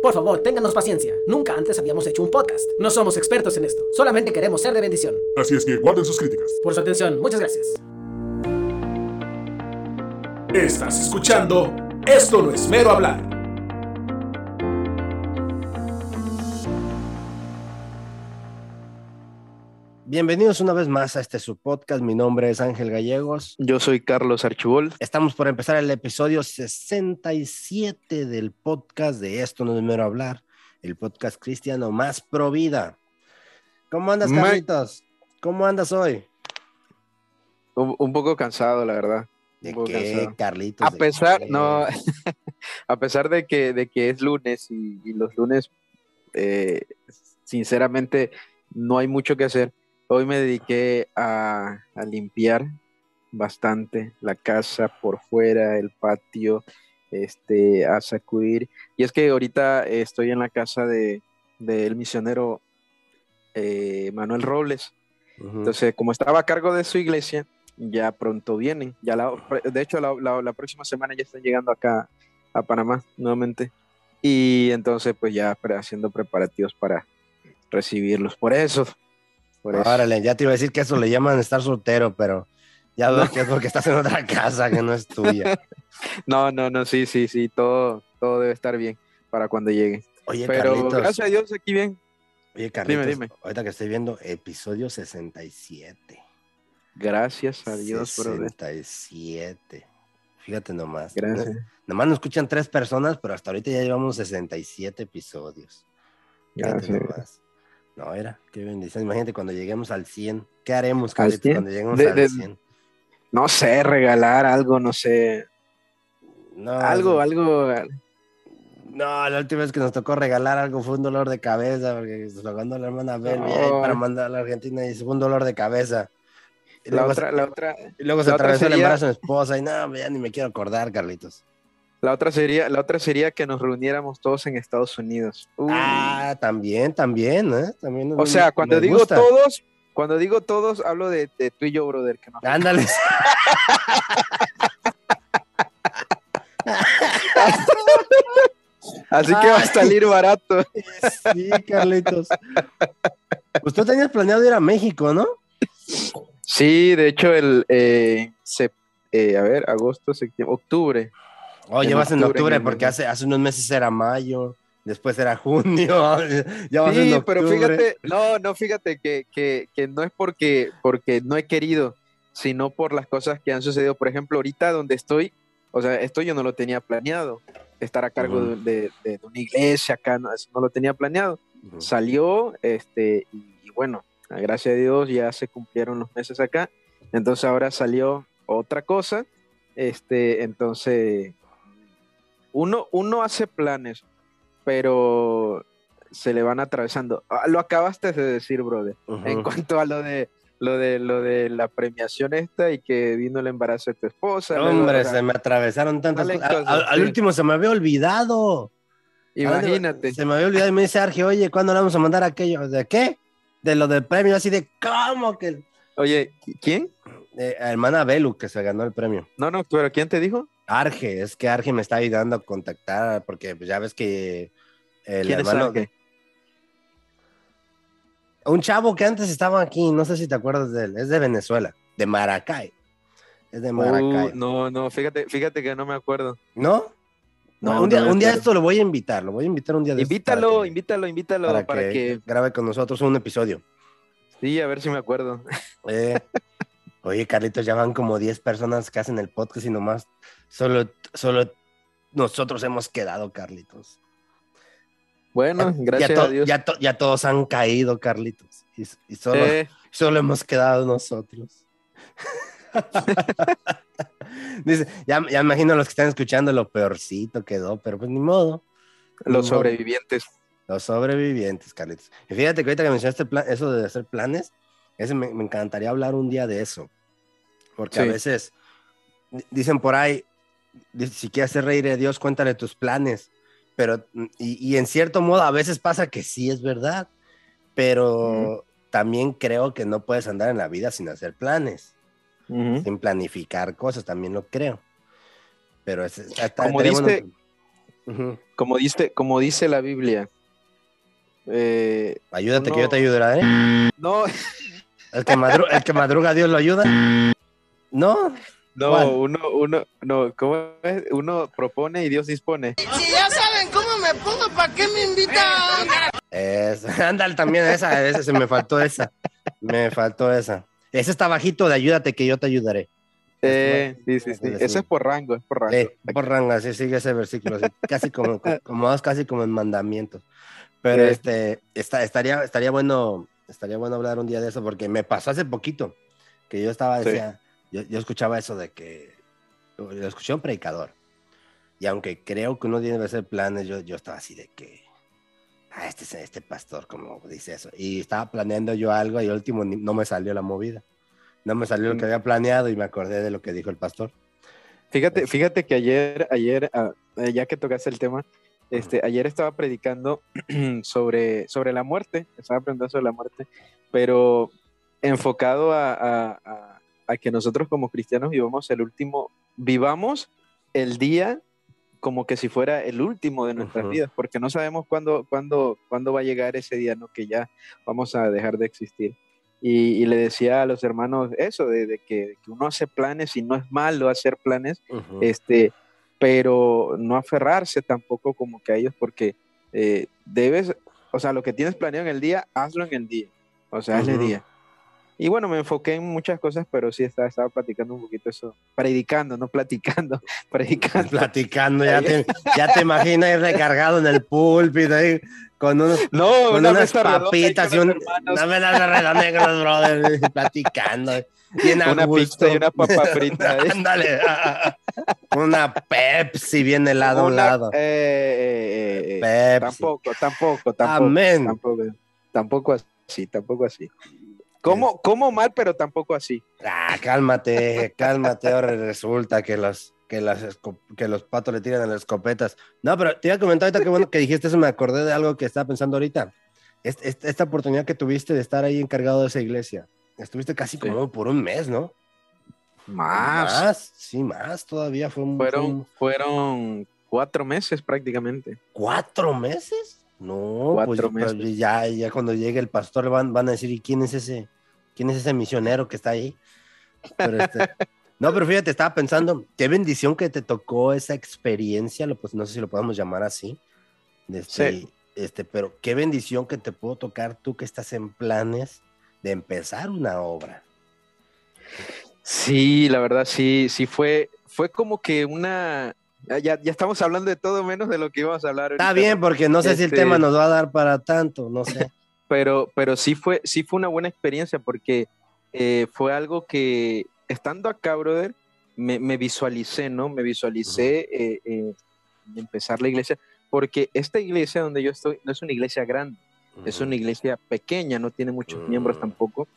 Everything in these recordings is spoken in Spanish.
Por favor, ténganos paciencia. Nunca antes habíamos hecho un podcast. No somos expertos en esto. Solamente queremos ser de bendición. Así es que guarden sus críticas. Por su atención, muchas gracias. Estás escuchando Esto no es mero hablar. Bienvenidos una vez más a este su podcast. Mi nombre es Ángel Gallegos. Yo soy Carlos Archibol. Estamos por empezar el episodio 67 del podcast de Esto no es mero hablar, el podcast cristiano más pro vida. ¿Cómo andas, Ma- Carlitos? ¿Cómo andas hoy? Un, un poco cansado, la verdad. ¿De qué, cansado. Carlitos? A ¿De pesar, qué? no, a pesar de que, de que es lunes y, y los lunes, eh, sinceramente, no hay mucho que hacer. Hoy me dediqué a, a limpiar bastante la casa por fuera, el patio, este, a sacudir. Y es que ahorita estoy en la casa de del misionero eh, Manuel Robles. Entonces, como estaba a cargo de su iglesia, ya pronto vienen. Ya la, de hecho, la, la- la próxima semana ya están llegando acá a Panamá nuevamente. Y entonces, pues ya haciendo preparativos para recibirlos. Por eso. Órale, ya te iba a decir que eso le llaman estar soltero, pero ya veo que es porque estás en otra casa que no es tuya. No, no, no, sí, sí, sí. Todo, todo debe estar bien para cuando llegue. Oye, Pero Carlitos. gracias a Dios, aquí bien. Oye, Carlitos, dime. ahorita que estoy viendo episodio 67. Gracias a Dios, brother. 67. Fíjate nomás. Gracias. Nomás nos escuchan tres personas, pero hasta ahorita ya llevamos 67 episodios. Fíjate Gracias. nomás. No, era, qué bendición. Imagínate cuando lleguemos al 100. ¿Qué haremos, ¿Al Carlitos, 100? cuando lleguemos De- al de- 100? No sé, regalar algo, no sé. No, Algo, no, algo. No, la última vez que nos tocó regalar algo fue un dolor de cabeza, porque se lo mandó la hermana Bel No. para mandar a la Argentina y fue un dolor de cabeza. Y La luego, otra, se, la otra, y luego se atravesó el sería- embarazo de mi esposa y no, ya ni me quiero acordar, Carlitos. La otra sería, la otra sería que nos reuniéramos todos en Estados Unidos. Uy. Ah, también, también, ¿eh? También o sea, cuando digo gusta. todos, cuando digo todos, hablo de, de tú y yo, brother. Que no. Ándale. Así que va a salir barato. Sí, Carlitos. Tú tenías planeado ir a México, ¿no? Sí, de hecho, el eh, eh, a ver, agosto, septiembre, octubre. Oye, En vas en octubre, porque hace, hace unos meses era mayo, después era junio, ya vas en Sí, octubre. pero fíjate, no, no, fíjate que, que, que no es porque, porque no he querido, sino por las cosas que han sucedido. Por ejemplo, ahorita donde estoy, o sea, esto yo no lo tenía planeado, estar a cargo Ujú. de, de- de una iglesia acá, no, no lo tenía planeado. Ujú. Salió, este, y, y bueno, gracias a Dios ya se cumplieron los meses acá, entonces ahora salió otra cosa, este, entonces, uno, uno hace planes, pero se le van atravesando. Ah, Lo acabaste de decir, brother. En cuanto a lo de lo de lo de la premiación esta y que vino el embarazo de tu esposa. Hombre, se me atravesaron tantas cosas. Al, cosas, al sí. último se me había olvidado. imagínate. Se me había olvidado y me dice Arge, oye, ¿cuándo le vamos a mandar aquello? ¿De qué? De lo del premio, así de, ¿cómo que? Oye, ¿quién? Eh, hermana Belu, que se ganó el premio. No, no, pero ¿quién te dijo? Arge, es que Arge me está ayudando a contactar, porque pues, ya ves que el ¿Quién es hermano, Arge? un chavo que antes estaba aquí, no sé si te acuerdas de él, es de Venezuela, de Maracay. Es de Maracay. Uh, no, no, fíjate, fíjate que no me acuerdo. ¿No? No, No, un día, no un día esto lo voy a invitar, lo voy a invitar un día de Invítalo, para que- invítalo, invítalo para, para, que, que, grabe con nosotros un episodio. sí, a ver si me acuerdo. Eh, oye, Carlitos, ya van como 10 personas que hacen el podcast y nomás solo, solo nosotros hemos quedado, Carlitos. Bueno, gracias ya, a Dios. Ya, to- ya todos han caído, Carlitos. Y, y solo, Eh, solo hemos quedado nosotros. Dice, ya, ya imagino los que están escuchando lo peorcito quedó, pero pues ni modo. Ni los modo. sobrevivientes. Los sobrevivientes, Carlitos. Y fíjate que ahorita que mencionaste plan- eso de hacer planes, ese me, me encantaría hablar un día de eso. Porque a veces di- dicen por ahí, si quieres hacer reír a Dios, cuéntale tus planes. Pero, y, y en cierto modo, a veces pasa que sí es verdad, pero también creo que no puedes andar en la vida sin hacer planes, sin planificar cosas, también lo creo. Pero es, Como dice- como dice, como dice la Biblia. eh, Ayúdate que No. yo te ayudaré. ¿eh? no, El que, madru- el que madruga, Dios lo ayuda. No, no, ¿Cuál? uno, uno, no, ¿cómo es? Uno propone y Dios dispone. Si ya saben cómo me pongo, ¿para qué me invitan? es, ándale también esa, esa, se me faltó esa. Me faltó esa. Ese está bajito de ayúdate que yo te ayudaré. Eh, sí, sí, sí. Eso es por rango, es por rango. Eh, por ranga, así sigue ese versículo, así, casi como, como casi como en mandamientos. Pero Sí. este, está, estaría, estaría bueno, estaría bueno hablar un día de eso, porque me pasó hace poquito, que yo estaba, Sí. Yo, yo escuchaba eso de que, lo escuché un predicador, y aunque creo que uno tiene que hacer planes, yo, yo estaba así de que, ah, este, es- este pastor, como dice eso, y estaba planeando yo algo, y último no me salió la movida, no me salió lo que Mm. había planeado, y me acordé de lo que dijo el pastor. Fíjate, fíjate que ayer, ayer, ah, eh, ya que tocaste el tema, este, ayer estaba predicando sobre, sobre la muerte, estaba predicando sobre la muerte, pero enfocado a, a- a- a que nosotros como cristianos vivamos el último, vivamos el día como que si fuera el último de nuestras vidas, porque no sabemos cuándo, cuándo, cuándo va a llegar ese día, ¿no? Que ya vamos a dejar de existir. Y, y le decía a los hermanos eso, de, de que, de que uno hace planes y no es malo hacer planes, este, pero no aferrarse tampoco como que a ellos, porque eh, debes, o sea, lo que tienes planeado en el día, hazlo en el día, o sea, hazle Ujú. día. Y bueno, me enfoqué en muchas cosas, pero sí estaba, estaba platicando un poquito eso, predicando, no platicando, predicando. platicando, ya te, ya te imaginas recargado en el púlpito ahí con unos No, con una unas papitas y un los hermanos, no me das redonda negros, brother, platicando. Bien Una gusto. pizza y una papa frita. Ándale. Una Pepsi bien helada a un una- lado. eh, eh, eh, eh, Pepsi. tampoco, tampoco, tampoco. Amén. Tampoco, tampoco así, tampoco así. Como, como mal, pero tampoco así. Ah, cálmate, cálmate. Ahora resulta que los, que, las esco- que los patos le tiran a las escopetas. No, pero te iba a comentar ahorita que bueno que dijiste eso, me acordé de algo que estaba pensando ahorita. Est- est- Esta, oportunidad que tuviste de estar ahí encargado de esa iglesia. Estuviste casi Sí. como por un mes, ¿no? Más. sí, más todavía. Fue un, Fueron, fue un- fueron cuatro meses prácticamente. ¿Cuatro meses? No, Cuatro pues, pues, meses. ya, ya cuando llegue el pastor van, van a decir, ¿y quién es ese? ¿Quién es ese misionero que está ahí? Pero este, no, pero fíjate, estaba pensando, qué bendición que te tocó esa experiencia, lo, pues no sé si lo podemos llamar así. Este, Sí. este, pero qué bendición que te pudo tocar tú que estás en planes de empezar una obra. Sí, la verdad, sí, sí fue, fue como que una. Ya, ya estamos hablando de todo menos de lo que íbamos a hablar. Está ahorita, bien, ¿no? porque no sé si el Este- tema nos va a dar para tanto, no sé. Pero, pero sí fue, sí fue una buena experiencia porque eh, fue algo que estando acá, brother, me, me visualicé, ¿no? Me visualicé eh, eh, empezar la iglesia, porque esta iglesia donde yo estoy no es una iglesia grande. Es una iglesia pequeña, no tiene muchos Mm. miembros tampoco.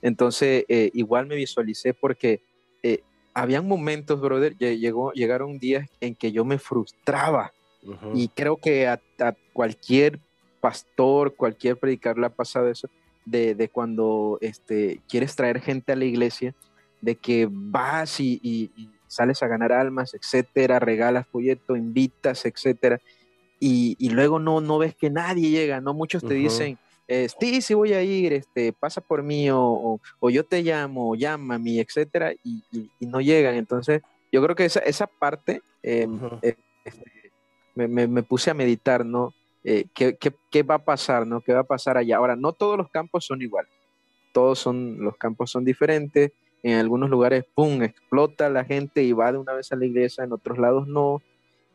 Entonces, eh, igual me visualicé porque eh, habían momentos, brother, lle- llegó, llegaron días en que yo me frustraba. Y creo que a, a cualquier pastor, cualquier predicador le ha pasado eso, de, de cuando este, quieres traer gente a la iglesia, de que vas y, y- y sales a ganar almas, etcétera, regalas folleto, invitas, etcétera, y, y luego no, no ves que nadie llega, ¿no? Muchos te dicen, eh, sí, sí voy a ir, este, pasa por mí, o, o- o yo te llamo, o llámame, etcétera, y, y- y no llegan. Entonces, yo creo que esa, esa parte eh, eh, este, me, me- me puse a meditar, ¿no? ¿qué, qué, qué va a pasar, ¿no? ¿Qué va a pasar allá? Ahora, no todos los campos son iguales. Todos son, los campos son diferentes. En algunos lugares, ¡pum!, explota la gente y va de una vez a la iglesia, en otros lados no.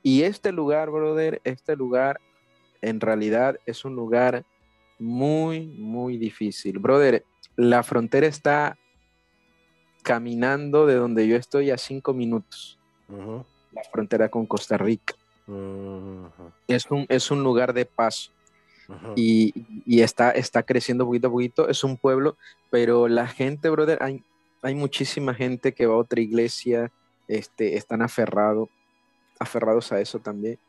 Y este lugar, brother, este lugar en realidad es un lugar muy, muy difícil. Brother, la frontera está caminando de donde yo estoy a cinco minutos, la frontera con Costa Rica. Es un, es un lugar de paso y, y está, está creciendo poquito a poquito. Es un pueblo, pero la gente, brother, hay, hay muchísima gente que va a otra iglesia, este, están aferrados, aferrados a eso también.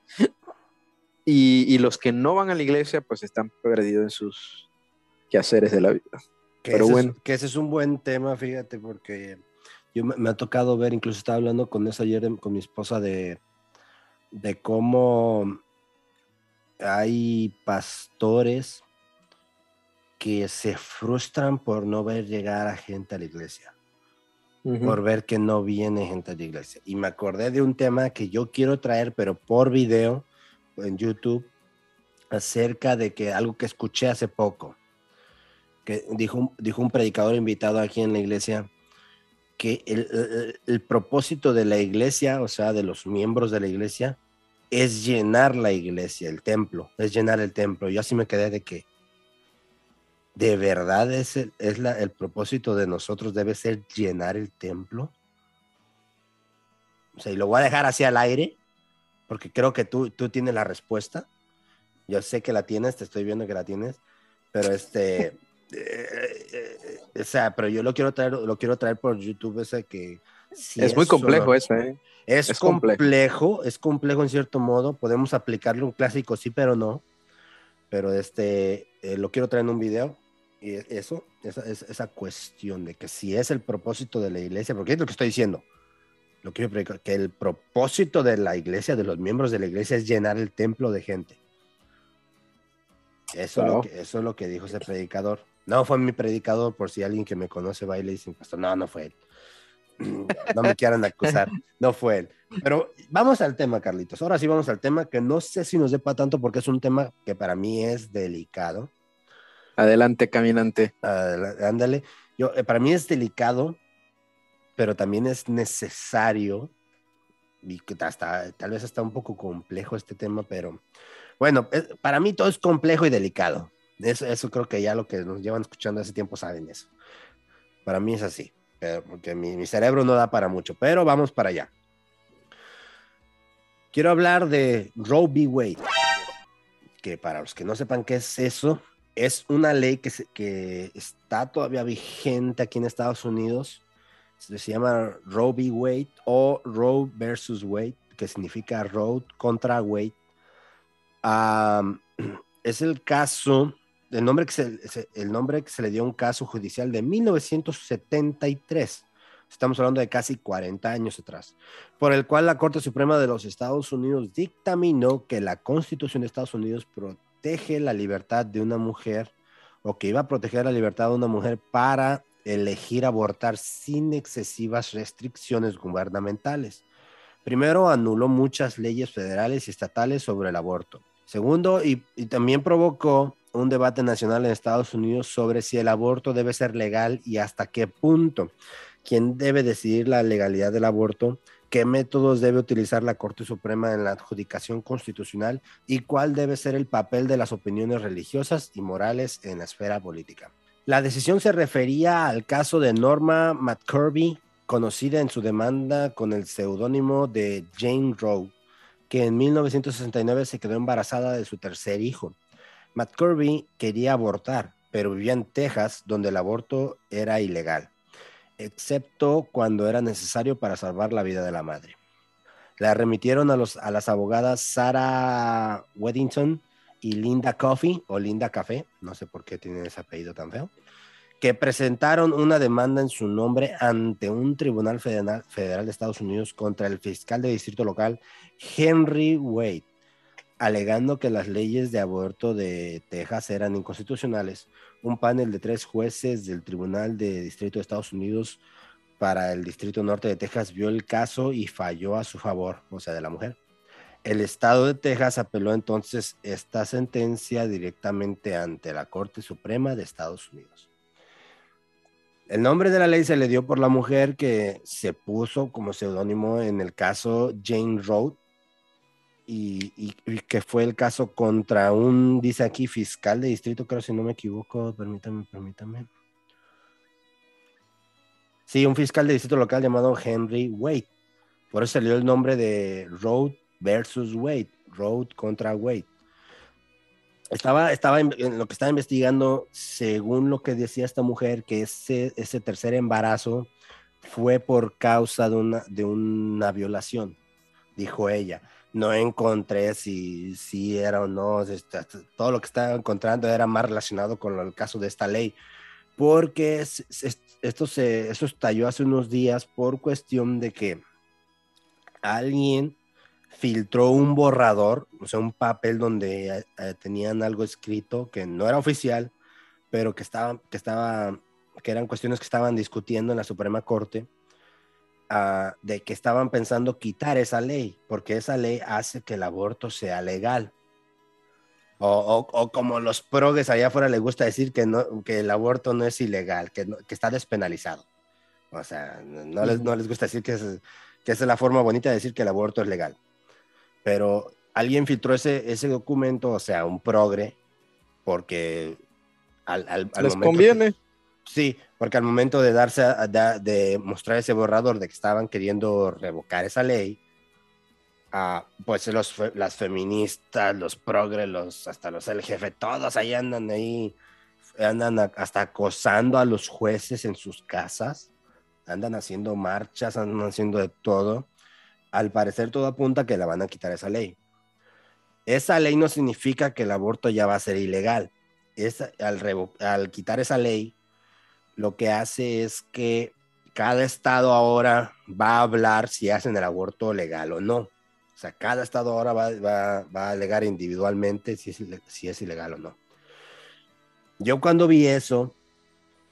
Y, y los que no van a la iglesia, pues están perdidos en sus quehaceres de la vida. Que Pero ese bueno. Es, que ese es un buen tema, fíjate, porque yo me, me ha tocado ver, incluso estaba hablando con eso ayer em, con mi esposa de, de cómo hay pastores que se frustran por no ver llegar a gente a la iglesia, por ver que no viene gente a la iglesia. Y me acordé de un tema que yo quiero traer, pero por video en YouTube, acerca de que algo que escuché hace poco, que dijo, dijo un predicador invitado aquí en la iglesia, que el, el, propósito de la iglesia, o sea, de los miembros de la iglesia, es llenar la iglesia, el templo, es llenar el templo. Yo así me quedé de que, ¿de verdad es, el, es la, el propósito de nosotros debe ser llenar el templo? O sea, y lo voy a dejar así al aire, porque creo que tú, tú tienes la respuesta. Yo sé que la tienes, te estoy viendo que la tienes, pero este, eh, eh, o sea, pero yo lo quiero traer, lo quiero traer por YouTube, ese que... es muy complejo eso, ¿eh? Es, complejo, es complejo en cierto modo, podemos aplicarle un clásico, sí, pero no. Pero este, eh, lo quiero traer en un video. Y eso, esa, esa cuestión de que si es el propósito de la iglesia, porque es lo que estoy diciendo, lo quiero predicar, que el propósito de la iglesia, de los miembros de la iglesia, es llenar el templo de gente. Eso, es, lo que, eso es lo que dijo ese predicador. No fue mi predicador, por si alguien que me conoce va y le dice, pastor, no, no fue él. no me quieran acusar, no fue él. Pero vamos al tema, Carlitos. Ahora sí vamos al tema que no sé si nos depa tanto porque es un tema que para mí es delicado. Adelante, caminante. ándale. Yo, eh, para mí es delicado, pero también es necesario y hasta, tal vez está un poco complejo este tema, pero bueno, para mí todo es complejo y delicado. Eso, eso creo que ya lo que nos llevan escuchando hace tiempo saben eso. Para mí es así porque mi, cerebro no da para mucho, pero vamos para allá. Quiero hablar de Roe v. Wade, que para los que no sepan qué es eso, es una ley que, que está todavía vigente aquí en Estados Unidos. Se, llama Roe v. Wade o Roe versus Wade, que significa Roe contra Wade. es el caso el nombre, que se, el nombre que se le dio a un caso judicial de 1973. Estamos hablando de casi 40 años atrás, por el cual la Corte Suprema de los Estados Unidos dictaminó que la Constitución de Estados Unidos protege la libertad de una mujer o que iba a proteger la libertad de una mujer para elegir abortar sin excesivas restricciones gubernamentales. Primero, anuló muchas leyes federales y estatales sobre el aborto. Segundo, y, también provocó un debate nacional en Estados Unidos sobre si el aborto debe ser legal y hasta qué punto. ¿Quién debe decidir la legalidad del aborto? ¿Qué métodos debe utilizar la Corte Suprema en la adjudicación constitucional? ¿Y cuál debe ser el papel de las opiniones religiosas y morales en la esfera política? La decisión se refería al caso de Norma McCurby, conocida en su demanda con el seudónimo de Jane Roe, que en 1969 se quedó embarazada de su tercer hijo. Kirby quería abortar, pero vivía en Texas, donde el aborto era ilegal, excepto cuando era necesario para salvar la vida de la madre. La remitieron a, los, a las abogadas Sarah Weddington y Linda Coffey, o Linda Café, no sé por qué tienen ese apellido tan feo, que presentaron una demanda en su nombre ante un tribunal federal, federal de Estados Unidos contra el fiscal de distrito local Henry Wade alegando que las leyes de aborto de Texas eran inconstitucionales. Un panel de tres jueces del Tribunal de Distrito de Estados Unidos para el Distrito Norte de Texas vio el caso y falló a su favor, o sea, de la mujer. El estado de Texas apeló entonces esta sentencia directamente ante la Corte Suprema de Estados Unidos. El nombre de la ley se le dio por la mujer que se puso como seudónimo en el caso Jane Road, y, que fue el caso contra un, dice aquí, fiscal de distrito, creo si no me equivoco, permítame, permítame. Sí, un fiscal de distrito local llamado Henry Wade. Por eso salió el nombre de Road versus Wade, Road contra Wade. Estaba, estaba lo que estaba investigando, según lo que decía esta mujer, que ese, ese tercer embarazo fue por causa de una, de una violación, dijo ella no encontré si, si era o no, todo lo que estaba encontrando era más relacionado con el caso de esta ley, porque esto se esto estalló hace unos días por cuestión de que alguien filtró un borrador, o sea, un papel donde eh, tenían algo escrito que no era oficial, pero que estaba, que estaba, que eran cuestiones que estaban discutiendo en la Suprema Corte, ah, de que estaban pensando quitar esa ley, porque esa ley hace que el aborto sea legal. O, o- o como los progres allá afuera les gusta decir que, no, que el aborto no es ilegal, que, no- que está despenalizado. O sea, no les, no les gusta decir que, es, que esa es la forma bonita de decir que el aborto es legal. Pero alguien filtró ese, ese documento, o sea, un progre, porque al, al, al Les momento conviene. Sí, porque al momento de darse a- da- de mostrar ese borrador de que estaban queriendo revocar esa ley, ah, pues los, las feministas, los progres, los, hasta los LGF, todos ahí andan ahí, andan a- hasta acosando a los jueces en sus casas, andan haciendo marchas, andan haciendo de todo. Al parecer todo apunta que la van a quitar esa ley. Esa ley no significa que el aborto ya va a ser ilegal. Esa- al, al quitar esa ley, lo que hace es que cada estado ahora va a hablar si hacen el aborto legal o no. O sea, cada estado ahora va, va- va a alegar individualmente si es, si es ilegal o no. Yo cuando vi eso,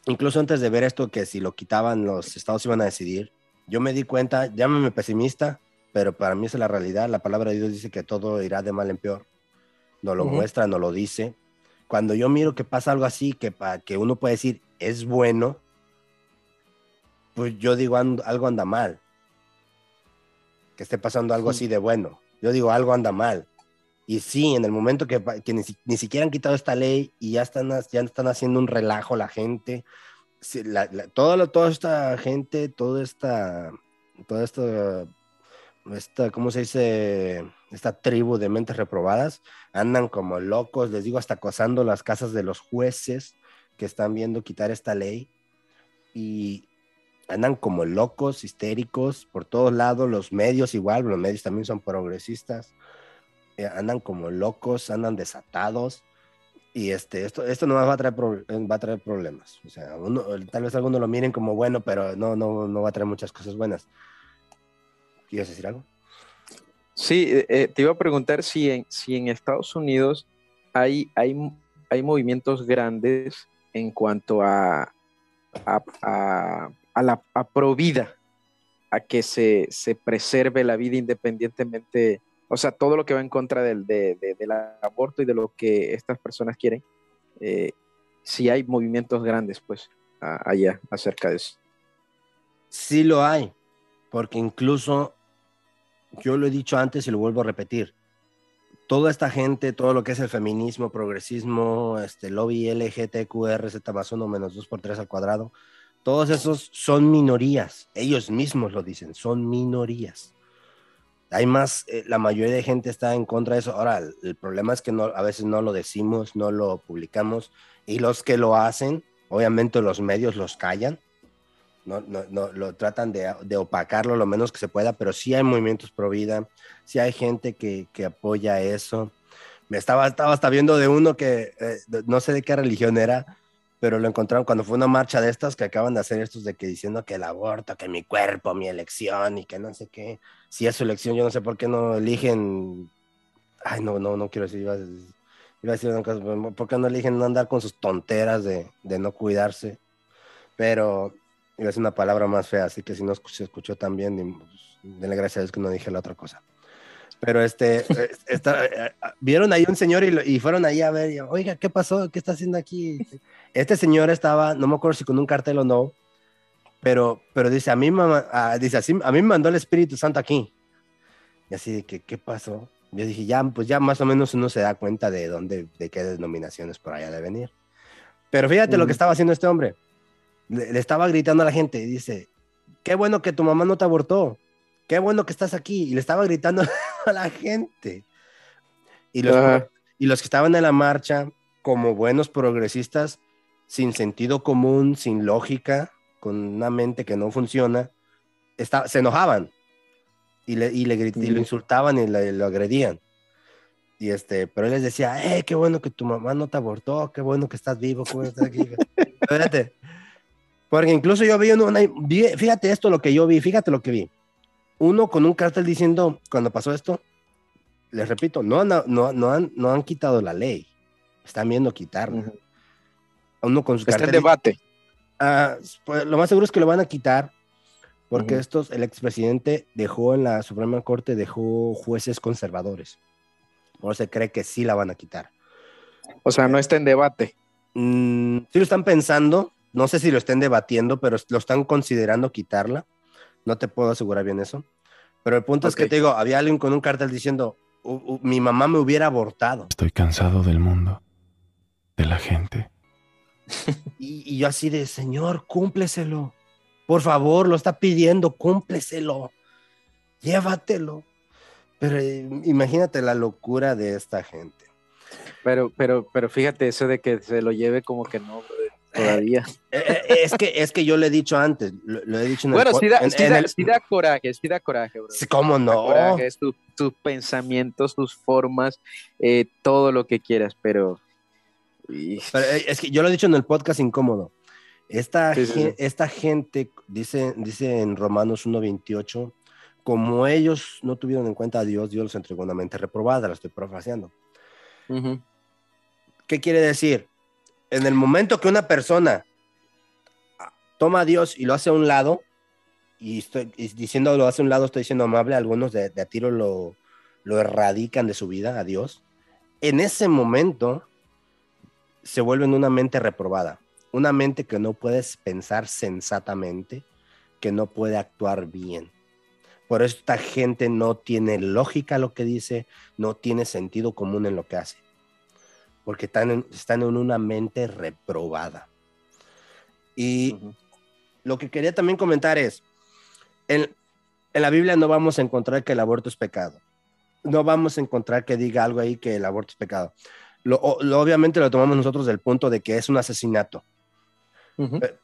incluso antes de ver esto, que si lo quitaban los estados iban a decidir, yo me di cuenta, llámame pesimista, pero para mí esa es la realidad. La palabra de Dios dice que todo irá de mal en peor. Nos lo muestra, nos lo dice. Cuando yo miro que pasa algo así, que, pa- que uno puede decir es bueno, pues yo digo "And- algo anda mal. Que esté pasando algo Sí. así de bueno. Yo digo algo anda mal. Y sí, en el momento que, que ni, ni siquiera han quitado esta ley y ya están, ya están haciendo un relajo la gente, la- la- toda, la- toda esta gente, toda esta, toda esta, esta, ¿cómo se dice? Esta tribu de mentes reprobadas andan como locos, les digo, hasta acosando las casas de los jueces que están viendo quitar esta ley y andan como locos, histéricos por todos lados, los medios igual, los medios también son progresistas, eh, andan como locos, andan desatados y este, esto, esto no va a traer, pro- va a traer problemas, o sea, tal vez algunos lo miren como bueno, pero no, no, no va a traer muchas cosas buenas. ¿Quieres decir algo? Sí, eh, eh, te iba a preguntar si en, si en Estados Unidos hay, hay, hay movimientos grandes en cuanto a, a, a, a la a pro vida, a que se, se preserve la vida independientemente, o sea, todo lo que va en contra del, de- de- del aborto y de lo que estas personas quieren, eh, si hay movimientos grandes, pues, a- allá acerca de eso. Sí lo hay, porque incluso yo lo he dicho antes y lo vuelvo a repetir. Toda esta gente, todo lo que es el feminismo, progresismo, este lobby LGTQR, Z más uno menos dos por tres al cuadrado, todos esos son minorías. Ellos mismos lo dicen, son minorías. Hay más, eh, la mayoría de gente está en contra de eso. Ahora, el, problema es que a veces no lo decimos, no lo publicamos, y los que lo hacen, obviamente los medios los callan no, no, no, lo tratan de, de opacarlo lo menos que se pueda, pero sí hay movimientos pro vida, sí hay gente que, que apoya eso. Me estaba, estaba hasta viendo de uno que eh, no sé de qué religión era, pero lo encontraron cuando fue una marcha de estas que acaban de hacer estos de que diciendo que el aborto, que mi cuerpo, mi elección y que no sé qué. Si es su elección, yo no sé por qué no eligen. Ay, no, no, no quiero decir. Iba a, iba a decir una cosa, ¿por qué no eligen no andar con sus tonteras de, de no cuidarse? Pero a decir una palabra más fea, así que si no se escuchó tan bien, pues, denle gracias a Dios que no dije la otra cosa. Pero este, eh, esta- eh, vieron ahí un señor y, y fueron ahí a ver, y, oiga, ¿qué pasó? ¿Qué está haciendo aquí? Este señor estaba, no me acuerdo si con un cartel o no, pero, pero dice, a mí, mamá, ah, dice, así, a mí me mandó el Espíritu Santo aquí. Y así de que, ¿qué pasó? Yo dije, ya, pues ya más o menos uno se da cuenta de dónde, de qué denominaciones por allá de venir. Pero fíjate lo que estaba haciendo este hombre. Le, le estaba gritando a la gente y dice, qué bueno que tu mamá no te abortó. Qué bueno que estás aquí. Y le estaba gritando a la gente. Y los, Ajá. y los que estaban en la marcha, como buenos progresistas, sin sentido común, sin lógica, con una mente que no funciona, esta- se enojaban y le, y le grit- y lo Ujú. insultaban y le- lo agredían. Y este, pero él les decía, eh, qué bueno que tu mamá no te abortó, qué bueno que estás vivo, qué bueno que estás aquí. Espérate. Porque incluso yo vi una, fíjate esto lo que yo vi, fíjate lo que vi. Uno con un cartel diciendo, cuando pasó esto, les repito, no han, no, no han, no han quitado la ley, están viendo quitarla. Uno con su Está en cartel- debate. Ah, pues, lo más seguro es que lo van a quitar porque Ujú. estos, el expresidente dejó en la Suprema Corte, dejó jueces conservadores. Por eso se cree que sí la van a quitar. O sea, no está en debate. Mm, sí lo están pensando, no sé si lo estén debatiendo, pero lo están considerando quitarla. No te puedo asegurar bien eso. Pero el punto es que te digo, había alguien con un cartel diciendo, "U- u- mi mamá me hubiera abortado. Estoy cansado del mundo, de la gente. Y, y yo así de, señor, cúmpleselo. Por favor, lo está pidiendo, cúmpleselo. Llévatelo. Pero eh, imagínate la locura de esta gente. Pero, pero, pero fíjate, eso de que se lo lleve como que no, todavía. Eh, eh, es, que, es que yo le he dicho antes, lo, lo he dicho en el Bueno, sí sí el- sí da coraje, sí da coraje, bro. Sí, ¿Cómo no? coraje, es tu- tus pensamientos, tus formas, eh, todo lo que quieras, pero... eh, es que yo lo he dicho en el podcast incómodo. Esta, Sí, sí, gen- sí. esta gente, dice, dice en Romanos 1.28, como ellos no tuvieron en cuenta a Dios, Dios los entregó una mente reprobada, la estoy profaseando. Ujú. ¿Qué quiere decir? En el momento que una persona toma a Dios y lo hace a un lado, y estoy diciendo lo hace a un lado, estoy diciendo amable, algunos de, de a tiro lo, lo erradican de su vida a Dios, en ese momento se vuelven una mente reprobada, una mente que no puedes pensar sensatamente, que no puede actuar bien. Por eso esta gente no tiene lógica lo que dice, no tiene sentido común en lo que hace porque están en, están en una mente reprobada. Y lo que quería también comentar es, en, en la Biblia no vamos a encontrar que el aborto es pecado. No vamos a encontrar que diga algo ahí que el aborto es pecado. Lo, obviamente lo tomamos nosotros del punto de que es un asesinato,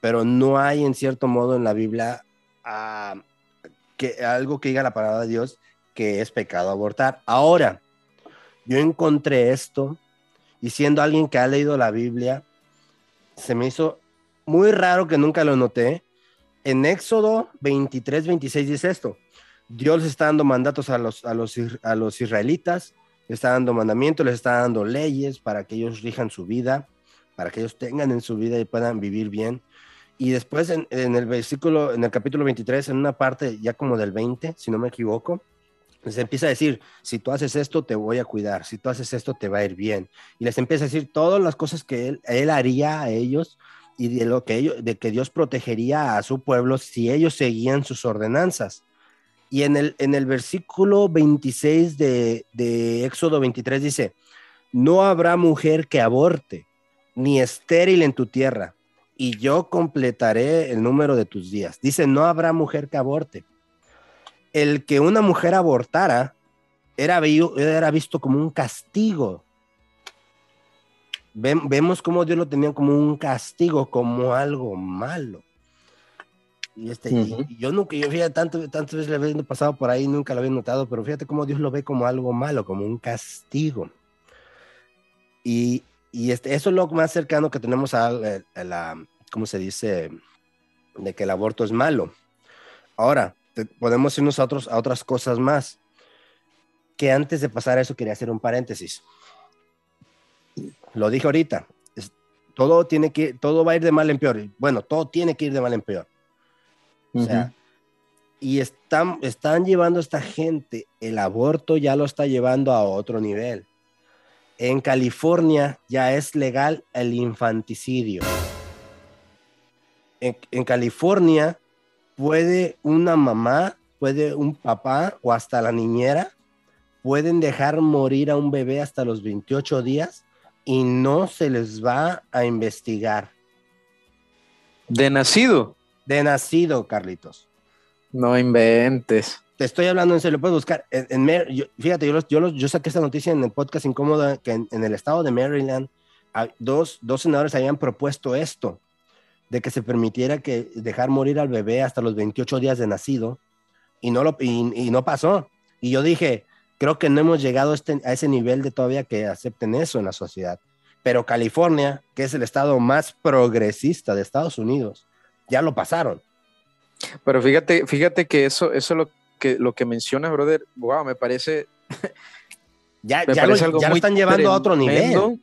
pero no hay en cierto modo en la Biblia ah, que, algo que diga la palabra de Dios que es pecado abortar. Ahora, yo encontré esto y siendo alguien que ha leído la Biblia, se me hizo muy raro que nunca lo noté. En Éxodo 23, 26 dice esto. Dios está dando mandatos a los, a los, a los israelitas, está dando mandamientos, les está dando leyes para que ellos rijan su vida, para que ellos tengan en su vida y puedan vivir bien. Y después en, en el versículo, en el capítulo 23, en una parte ya como del 20, si no me equivoco, les empieza a decir, si tú haces esto, te voy a cuidar, si tú haces esto, te va a ir bien. Y les empieza a decir todas las cosas que él, haría a ellos y de lo que ellos, de que Dios protegería a su pueblo si ellos seguían sus ordenanzas. Y en el, en el versículo 26 de, de Éxodo 23 dice, no habrá mujer que aborte, ni estéril en tu tierra, y yo completaré el número de tus días. Dice, no habrá mujer que aborte. El que una mujer abortara era, era visto como un castigo. Vemos cómo Dios lo tenía como un castigo, como algo malo. Y, este, y- Ujú. y yo nunca, yo fíjate, tanto, tantas veces le había pasado por ahí, nunca lo había notado, pero fíjate cómo Dios lo ve como algo malo, como un castigo. Y, y este, eso es lo más cercano que tenemos a, la- a la, ¿cómo se dice? De que el aborto es malo. Ahora, te- podemos irnos a, otros, a otras cosas más. Que antes de pasar a eso quería hacer un paréntesis. Lo dije ahorita. es- todo, tiene que, todo va a ir de mal en peor. Bueno, todo tiene que ir de mal en peor. O sea, y están, están llevando a esta gente, el aborto ya lo está llevando a otro nivel. En California ya es legal el infanticidio. En, en California puede una mamá, puede un papá o hasta la niñera, pueden dejar morir a un bebé hasta los 28 días y no se les va a investigar. De nacido. De nacido, Carlitos. No inventes. Te estoy hablando en serio, lo puedes buscar. En, en yo- fíjate, yo, los- yo, los- yo saqué esta noticia en el podcast Incómoda, que en, en el estado de Maryland, dos, dos senadores habían propuesto esto, de que se permitiera que dejar morir al bebé hasta los 28 días de nacido, y no, lo, y, y no pasó. Y yo dije, creo que no hemos llegado a, este- a ese nivel de todavía que acepten eso en la sociedad. Pero California, que es el estado más progresista de Estados Unidos, ya lo pasaron. Pero fíjate, fíjate que eso, eso lo que, lo que mencionas, brother, wow, me parece Ya, Me ya, lo, parece algo ya lo están llevando a otro nivel.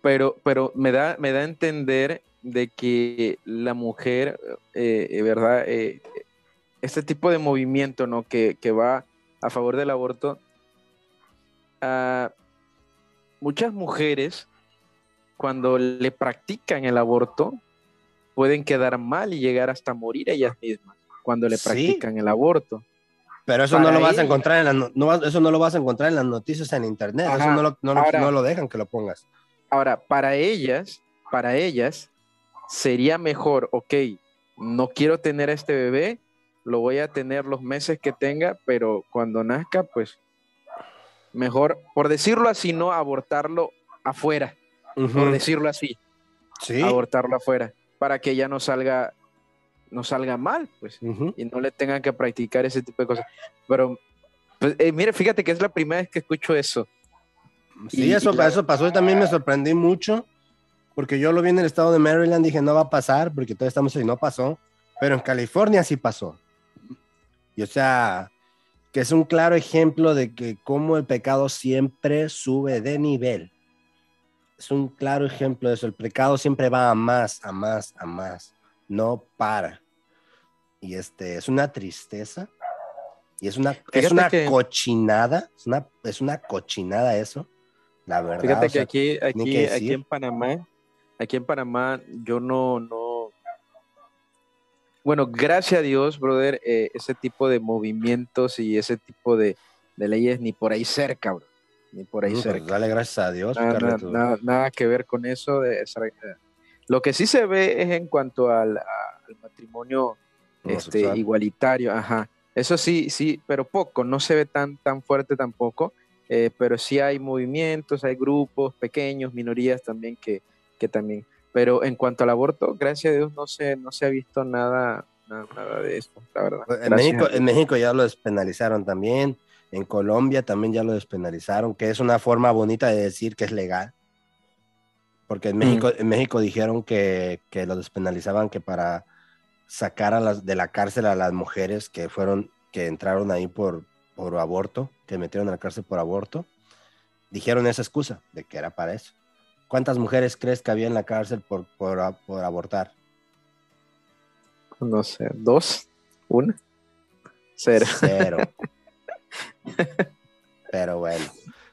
Pero, pero me da, me da a entender de que la mujer, eh, eh, ¿verdad? Eh, este tipo de movimiento, ¿no? Que, que va a favor del aborto, ah, muchas mujeres, cuando le practican el aborto, pueden quedar mal y llegar hasta morir ellas mismas cuando le Sí. practican el aborto. Pero eso no lo vas a encontrar en las no, eso no lo vas a encontrar en las noticias en internet. eso no lo, no, lo- Ahora- no lo dejan que lo pongas. Ahora, para ellas, para ellas, sería mejor, ok, no quiero tener a este bebé, lo voy a tener los meses que tenga, pero cuando nazca, pues mejor, por decirlo así, no abortarlo afuera, por Ujú. decirlo así, Sí. abortarlo afuera, para que ya no salga, no salga mal, pues, y no le tengan que practicar ese tipo de cosas. Pero, pues, eh, mire, fíjate que es la primera vez que escucho eso. Sí, Y- eso, y la- eso pasó y también me sorprendí mucho porque yo lo vi en el estado de Maryland, dije no va a pasar porque todavía estamos y no pasó, pero en California sí pasó. Y o sea, que es un claro ejemplo de que cómo el pecado siempre sube de nivel. Es un claro ejemplo de eso, el pecado siempre va a más, a más, a más, no para. Y este, es una tristeza y es una, es una que- cochinada, es una, es una cochinada eso, la verdad. Fíjate o que sea, aquí, aquí, que aquí en Panamá, aquí en Panamá, yo no, no. Bueno, gracias a Dios, brother, eh, ese tipo de movimientos y ese tipo de, de leyes ni por ahí cerca, bro. Ni por ahí pues cerca. dale gracias a Dios. Nada, nada- tú- nada- nada que ver con eso. De, eh, lo que sí se ve es en cuanto al, matrimonio este, igualitario, ajá. Eso sí, sí, pero poco, no se ve tan, tan fuerte tampoco, eh, pero sí hay movimientos, hay grupos pequeños, minorías también que, que también. Pero en cuanto al aborto, gracias a Dios no se, no se ha visto nada, nada, nada de eso, la verdad. En Gracias México, en México ya lo despenalizaron también. En Colombia también ya lo despenalizaron, que es una forma bonita de decir que es legal. Porque en México, Mm. en México dijeron que, que lo despenalizaban que para sacar a las, de la cárcel a las mujeres que fueron, que entraron ahí por, por aborto, que metieron a la cárcel por aborto, dijeron esa excusa de que era para eso. ¿Cuántas mujeres crees que había en la cárcel por, por, abortar? No sé, dos, una, cero. Cero. Pero bueno,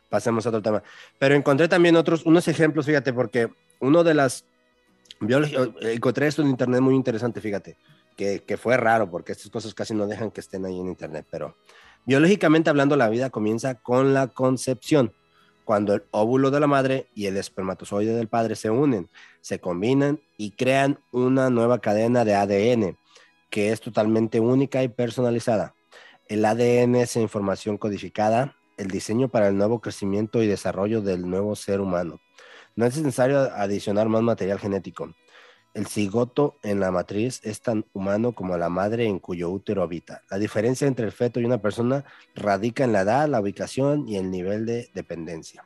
pasemos a otro tema. Pero encontré también otros, unos ejemplos, fíjate, porque uno de las biológicas, encontré esto en internet muy interesante, fíjate, que, que fue raro porque estas cosas casi no dejan que estén ahí en internet, pero biológicamente hablando, la vida comienza con la concepción, cuando el óvulo de la madre y el espermatozoide del padre se unen, se combinan y crean una nueva cadena de ADN que es totalmente única y personalizada. El ADN es información codificada, el diseño para el nuevo crecimiento y desarrollo del nuevo ser humano. No es necesario adicionar más material genético. El cigoto en la matriz es tan humano como la madre en cuyo útero habita. La diferencia entre el feto y una persona radica en la edad, la ubicación y el nivel de dependencia.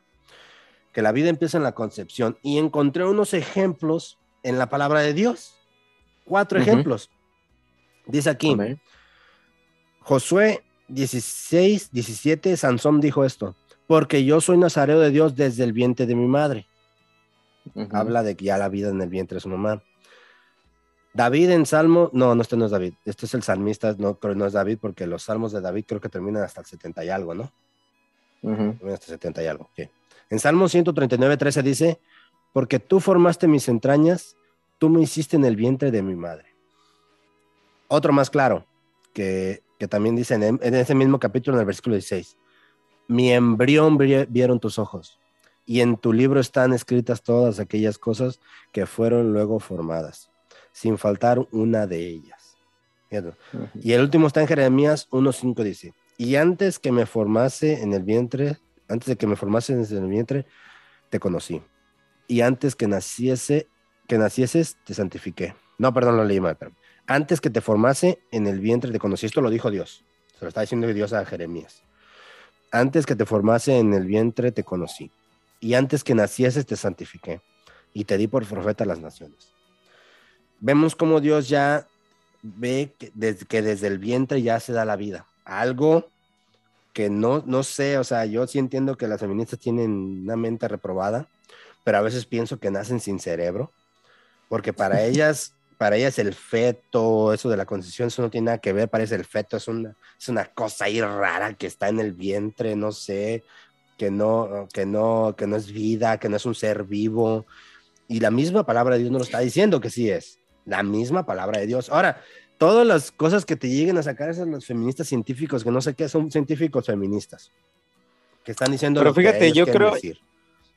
Que la vida empieza en la concepción. Y encontré unos ejemplos en la palabra de Dios. Cuatro ejemplos. Dice aquí. Josué 16, 17, Sansón dijo esto, porque yo soy nazareo de Dios desde el vientre de mi madre. Habla de que ya la vida en el vientre de su mamá. David en Salmo, no, no, este no es David, este es el salmista, no, pero no es David, porque los salmos de David creo que terminan hasta el 70 y algo, ¿no? Ujú. Terminan hasta el 70 y algo. En Salmo 139, 13 dice, porque tú formaste mis entrañas, tú me hiciste en el vientre de mi madre. Otro más claro, que, que también dice en, en ese mismo capítulo, en el versículo 16, mi embrión vi- vieron tus ojos, y en tu libro están escritas todas aquellas cosas que fueron luego formadas, sin faltar una de ellas. Y el último está en Jeremías 1.5 dice, y antes que me formase en el vientre, antes de que me formase en el vientre, te conocí. Y antes que naciese, que nacieses, te santifiqué. No, perdón, lo leí mal, antes que te formase en el vientre te conocí. Esto lo dijo Dios. Se lo está diciendo Dios a Jeremías. Antes que te formase en el vientre te conocí. Y antes que nacieses te santifiqué. Y te di por profeta a las naciones. Vemos cómo Dios ya ve que desde, que desde el vientre ya se da la vida. Algo que no, no sé, o sea, yo sí entiendo que las feministas tienen una mente reprobada, pero a veces pienso que nacen sin cerebro, porque para ellas, para ellas el feto, eso de la concepción, eso no tiene nada que ver, parece el feto, es una, es una cosa ahí rara que está en el vientre, no sé, que no, que no, que no es vida, que no es un ser vivo. Y la misma palabra de Dios no lo está diciendo que sí es. La misma palabra de Dios. Ahora, todas las cosas que te lleguen a sacar esas los feministas científicos, que no sé qué, son científicos feministas. Que están diciendo Pero lo que fíjate, ellos yo creo- decir.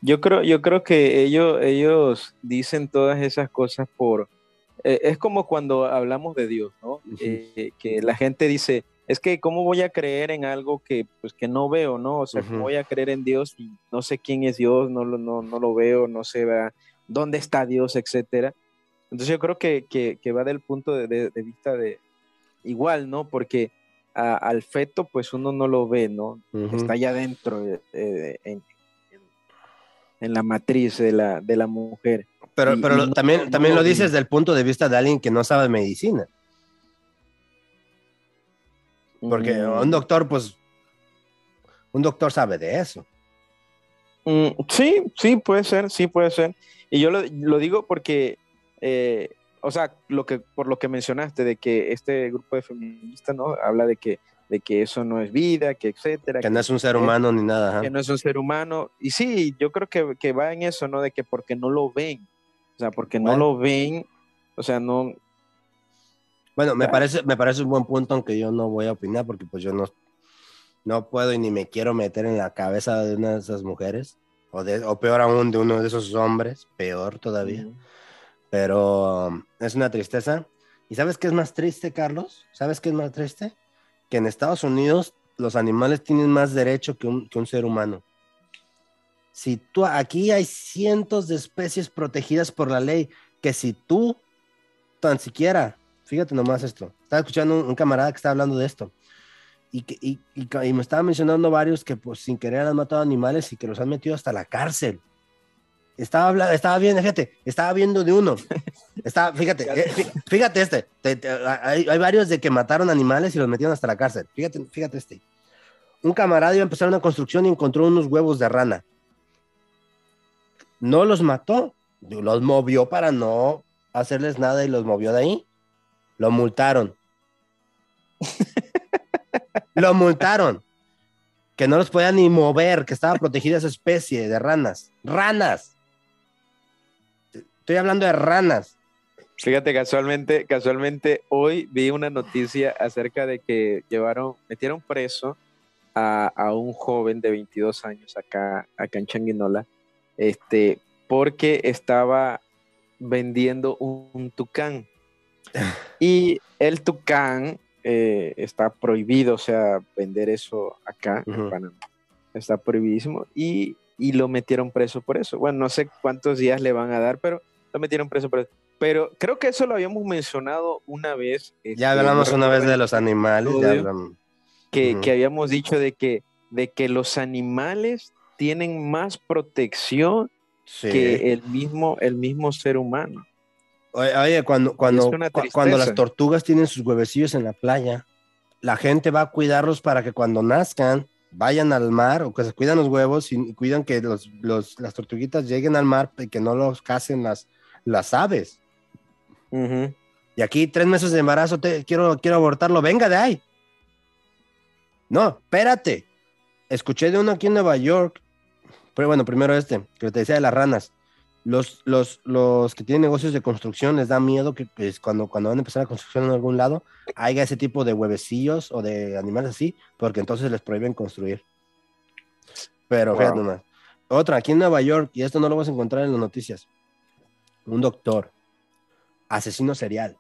Yo creo, yo creo que ellos, ellos dicen todas esas cosas por... eh, es como cuando hablamos de Dios, ¿no? Eh, que la gente dice, es que ¿cómo voy a creer en algo que, pues, que no veo, ¿no? O sea, ¿cómo Ujú. voy a creer en Dios y no sé quién es Dios, no, lo- no, no lo veo, no sé ¿verdad? dónde está Dios, etcétera? Entonces yo creo que, que- que va del punto de, de- de vista de igual, ¿no? Porque a- al feto, pues uno no lo ve, ¿no? Está allá adentro, eh, eh, en, la matriz de la, de la mujer. Pero, y- pero y lo- no- también, no también lo dices desde el punto de vista de alguien que no sabe medicina. Porque Mm, un doctor, pues, un doctor sabe de eso. mm, sí, sí, puede ser, sí, puede ser. Y yo lo, lo digo porque, eh, o sea, lo que, por lo que mencionaste, de que este grupo de feministas, ¿no? Habla de que, de que eso no es vida, que etcétera. Que no es un ser humano ni nada. ajá. que no es un ser humano. Y sí, yo creo que, que va en eso, ¿no? De que porque no lo ven. O sea, porque no lo ven, o sea, no, Bueno, me parece, me parece un buen punto, aunque yo no voy a opinar porque pues yo no, no puedo y ni me quiero meter en la cabeza de una de esas mujeres, o, de, o peor aún de uno de esos hombres, peor todavía. Pero es una tristeza. ¿Y sabes qué es más triste, Carlos? ¿Sabes qué es más triste? Que en Estados Unidos los animales tienen más derecho que un, que un ser humano. Si tú, aquí hay cientos de especies protegidas por la ley, que si tú tan siquiera, fíjate nomás esto, estaba escuchando un, un camarada que estaba hablando de esto, y, que, y, y y me estaba mencionando varios que pues sin querer han matado animales y que los han metido hasta la cárcel. Estaba, estaba viendo, fíjate, estaba viendo de uno. Estaba, fíjate, eh, fí- fíjate este. te- te- hay, hay varios de que mataron animales y los metieron hasta la cárcel. Fíjate, fíjate este. Un camarada iba a empezar una construcción y encontró unos huevos de rana. No los mató, los movió para no hacerles nada y los movió de ahí. Lo multaron. lo multaron. Que no los podía ni mover, que estaba protegida esa especie de ranas. Ranas. Estoy hablando de ranas. Fíjate, casualmente, casualmente hoy vi una noticia acerca de que llevaron, metieron preso a, a un joven de 22 años acá, acá en Changuinola, este, porque estaba vendiendo un, un tucán. Y el tucán eh, está prohibido, o sea, vender eso acá en Panamá. Está prohibidísimo. Y, y lo metieron preso por eso. Bueno, no sé cuántos días le van a dar, pero lo metieron preso por eso. Pero creo que eso lo habíamos mencionado una vez. Ya este, hablamos no una vez de los animales. ya episodio. hablamos. que, que habíamos dicho de que, de que los animales tienen más protección Sí. que el mismo, el mismo ser humano. Oye, cuando, cuando, cuando las tortugas tienen sus huevecillos en la playa, la gente va a cuidarlos para que cuando nazcan vayan al mar o que se cuidan los huevos y cuidan que los, los- las tortuguitas lleguen al mar y que no los casen las, las aves. Y aquí tres meses de embarazo, te, quiero, quiero abortarlo, venga de ahí. No, espérate. Escuché de uno aquí en Nueva York, pero bueno, primero este, que te decía de las ranas. Los, los, los que tienen negocios de construcción les da miedo que pues, cuando, cuando van a empezar la construcción en algún lado haya ese tipo de huevecillos o de animales así, porque entonces les prohíben construir. Pero Wow. fíjate nomás. Otra, aquí en Nueva York, y esto no lo vas a encontrar en las noticias. Un doctor, asesino serial,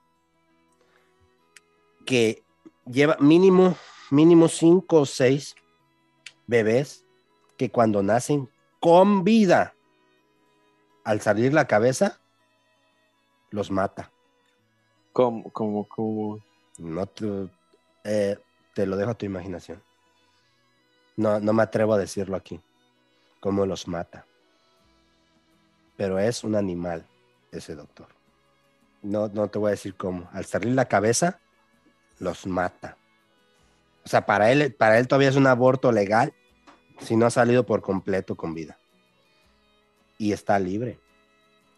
que lleva mínimo, mínimo cinco o seis bebés que cuando nacen con vida, al salir la cabeza, los mata. Como, como, como. No te, eh, te lo dejo a tu imaginación. No, no me atrevo a decirlo aquí, cómo los mata. Pero es un animal ese doctor. No, no te voy a decir cómo. Al salir la cabeza, los mata. O sea, para él, para él todavía es un aborto legal si no ha salido por completo con vida. Y está libre.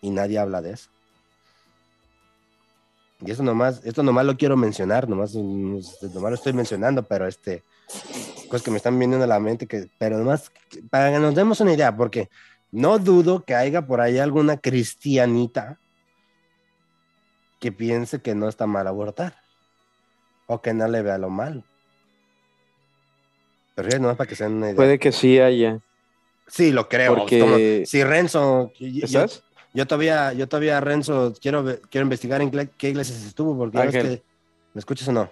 Y nadie habla de eso. Y eso nomás, esto nomás lo quiero mencionar, nomás, nomás lo estoy mencionando, pero este, cosas que me están viniendo a la mente, que, pero nomás para que nos demos una idea, porque no dudo que haya por ahí alguna cristianita que piense que no está mal abortar o que no le vea lo malo. Pero es nomás para que se den una idea. Puede que sí haya. Sí, lo creo. Porque- Como- si Renzo, yo, ¿Estás? yo todavía, yo todavía Renzo quiero, quiero investigar en qué iglesias estuvo, porque ves que- ¿me escuchas o no?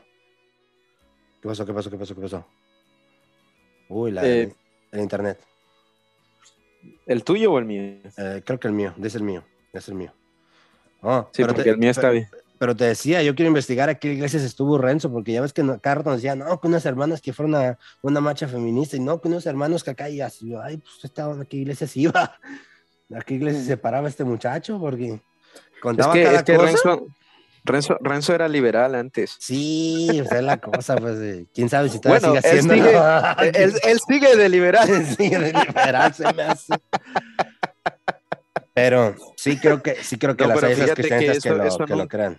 ¿Qué pasó? ¿Qué pasó? ¿Qué pasó? ¿Qué pasó? Uy, la, Eh, el internet. ¿El tuyo o el mío? Eh, creo que el mío, es el mío, es el mío. Oh, Sí, pero porque te- el mío está pero- bien. Pero te decía, yo quiero investigar a qué iglesias estuvo Renzo, porque ya ves que rato nos decían, no, que unas hermanas que fueron a una marcha feminista, y no, que unos hermanos que acá, y así, yo, ay, pues estaban, ¿a qué iglesias iba? ¿A qué iglesia se paraba este muchacho? Porque Es contaba que, cada es que cosa. Renzo, Renzo, Renzo era liberal antes. Sí, o sea, la cosa, pues, eh, quién sabe si todavía Bueno, sigue él sigue- él, él sigue de liberal. sigue de liberal, se me hace. Pero sí creo que, sí creo que No, las pero hay esas fíjate que que, lo, eso que no- lo crean.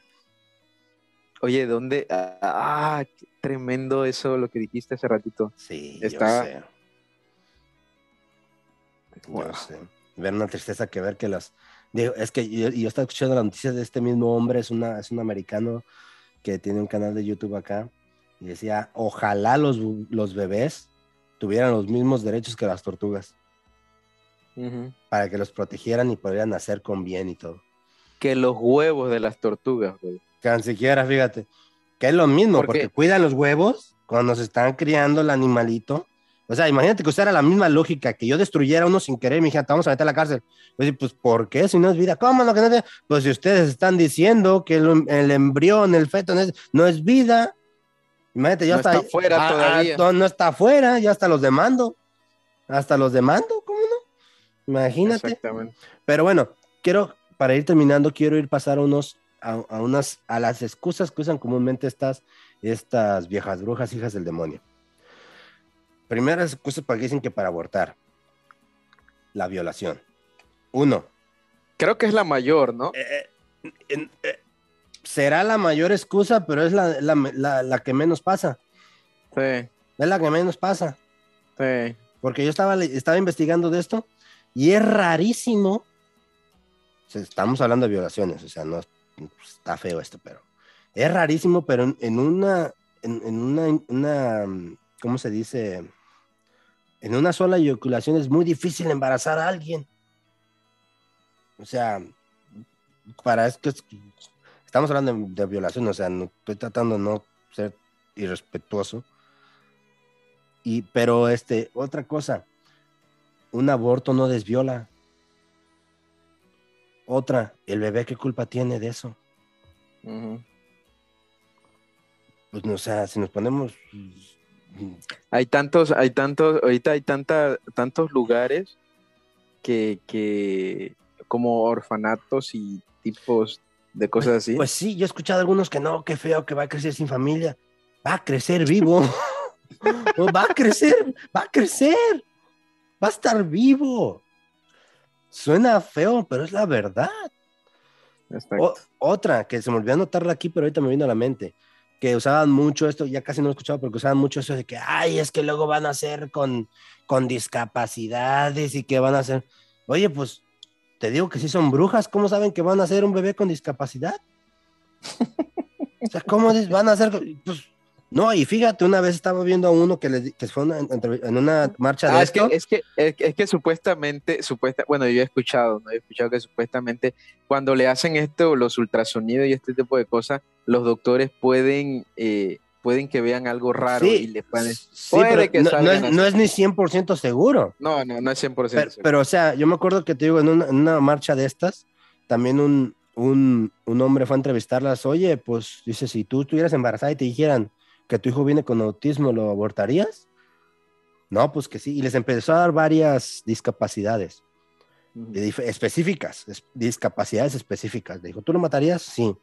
Oye, ¿dónde? Ah, qué tremendo eso, lo que dijiste hace ratito. Sí, Está- yo sé. Wow. Yo sé. Ver una tristeza que ver que las. Digo, es que yo, yo estaba escuchando las noticias de este mismo hombre, es, una, es un americano que tiene un canal de YouTube acá, y decía: Ojalá los, los bebés tuvieran los mismos derechos que las tortugas, para que los protegieran y pudieran nacer con bien y todo. Que los huevos de las tortugas, güey. Que ni siquiera, fíjate, que es lo mismo, ¿Por porque cuidan los huevos cuando se están criando el animalito. O sea, imagínate que usara la misma lógica, que yo destruyera uno sin querer me dijera, te vamos a meter a la cárcel. Pues, pues, ¿por qué? Si no es vida, ¿cómo no? Que no te- Pues si ustedes están diciendo que el, el embrión, el feto no es, no es vida, imagínate, ya No está, está fuera ah, ah, todavía. no, no está afuera, ya hasta los demando. Hasta los demando, ¿cómo no? Imagínate. Exactamente. Pero bueno, quiero, para ir terminando, quiero ir pasar a unos, a, a unas, a las excusas que usan comúnmente estas, estas viejas brujas, hijas del demonio. Primeras excusas para que dicen que para abortar. La violación. Uno, Creo que es la mayor, ¿no? eh, en- eh, será la mayor excusa, pero es la, la, la- la que menos pasa. Sí, Es la que menos pasa. sí. Porque yo estaba, estaba investigando de esto y es rarísimo. Estamos hablando de violaciones, o sea, no es- está feo esto, pero es rarísimo, pero en, en una, en, en una, una, ¿cómo se dice? En una sola eyaculación es muy difícil embarazar a alguien. O sea, para esto es- estamos hablando de, de violación, o sea, no, estoy tratando de no ser irrespetuoso. Y, pero este, otra cosa, un aborto no desviola. Otra, el bebé qué culpa tiene de eso. Pues no, o sea, si nos ponemos Hay tantos, hay tantos, ahorita hay tanta, tantos lugares que, que como orfanatos y tipos de cosas así. Pues sí, yo he escuchado algunos que no, qué feo que va a crecer sin familia. Va a crecer vivo. No, va a crecer, va a crecer. Va a estar vivo. Suena feo, pero es la verdad. O- otra que se me olvidó anotarla aquí, pero ahorita me vino a la mente. Que usaban mucho esto, ya casi no lo he escuchado, porque usaban mucho eso de que, ay, es que luego van a ser con, con discapacidades y que van a ser. Oye, pues te digo que si son brujas, ¿cómo saben que van a ser un bebé con discapacidad? O sea, ¿cómo van a ser? Pues no, y fíjate, una vez estaba viendo a uno que, le, que fue una- en una marcha de Ah, es que, esto. es que, es que, es que supuestamente, supuesta, bueno, yo he escuchado, ¿no? He escuchado que supuestamente cuando le hacen esto, los ultrasonidos y este tipo de cosas, los doctores pueden, eh, pueden que vean algo raro Sí, y les pueden... sí, puede pero que no, no es, no es ni 100% seguro. No, no, no es 100% Pero, seguro. pero, o sea, yo me acuerdo que te digo, en una, en una marcha de estas, también un, un, un hombre fue a entrevistarlas. Oye, pues dice, si tú estuvieras embarazada y te dijeran que tu hijo viene con autismo, ¿lo abortarías? No, pues que sí. Y les empezó a dar varias discapacidades de dif- específicas, es- discapacidades específicas. Le dijo, ¿tú lo matarías? Sí.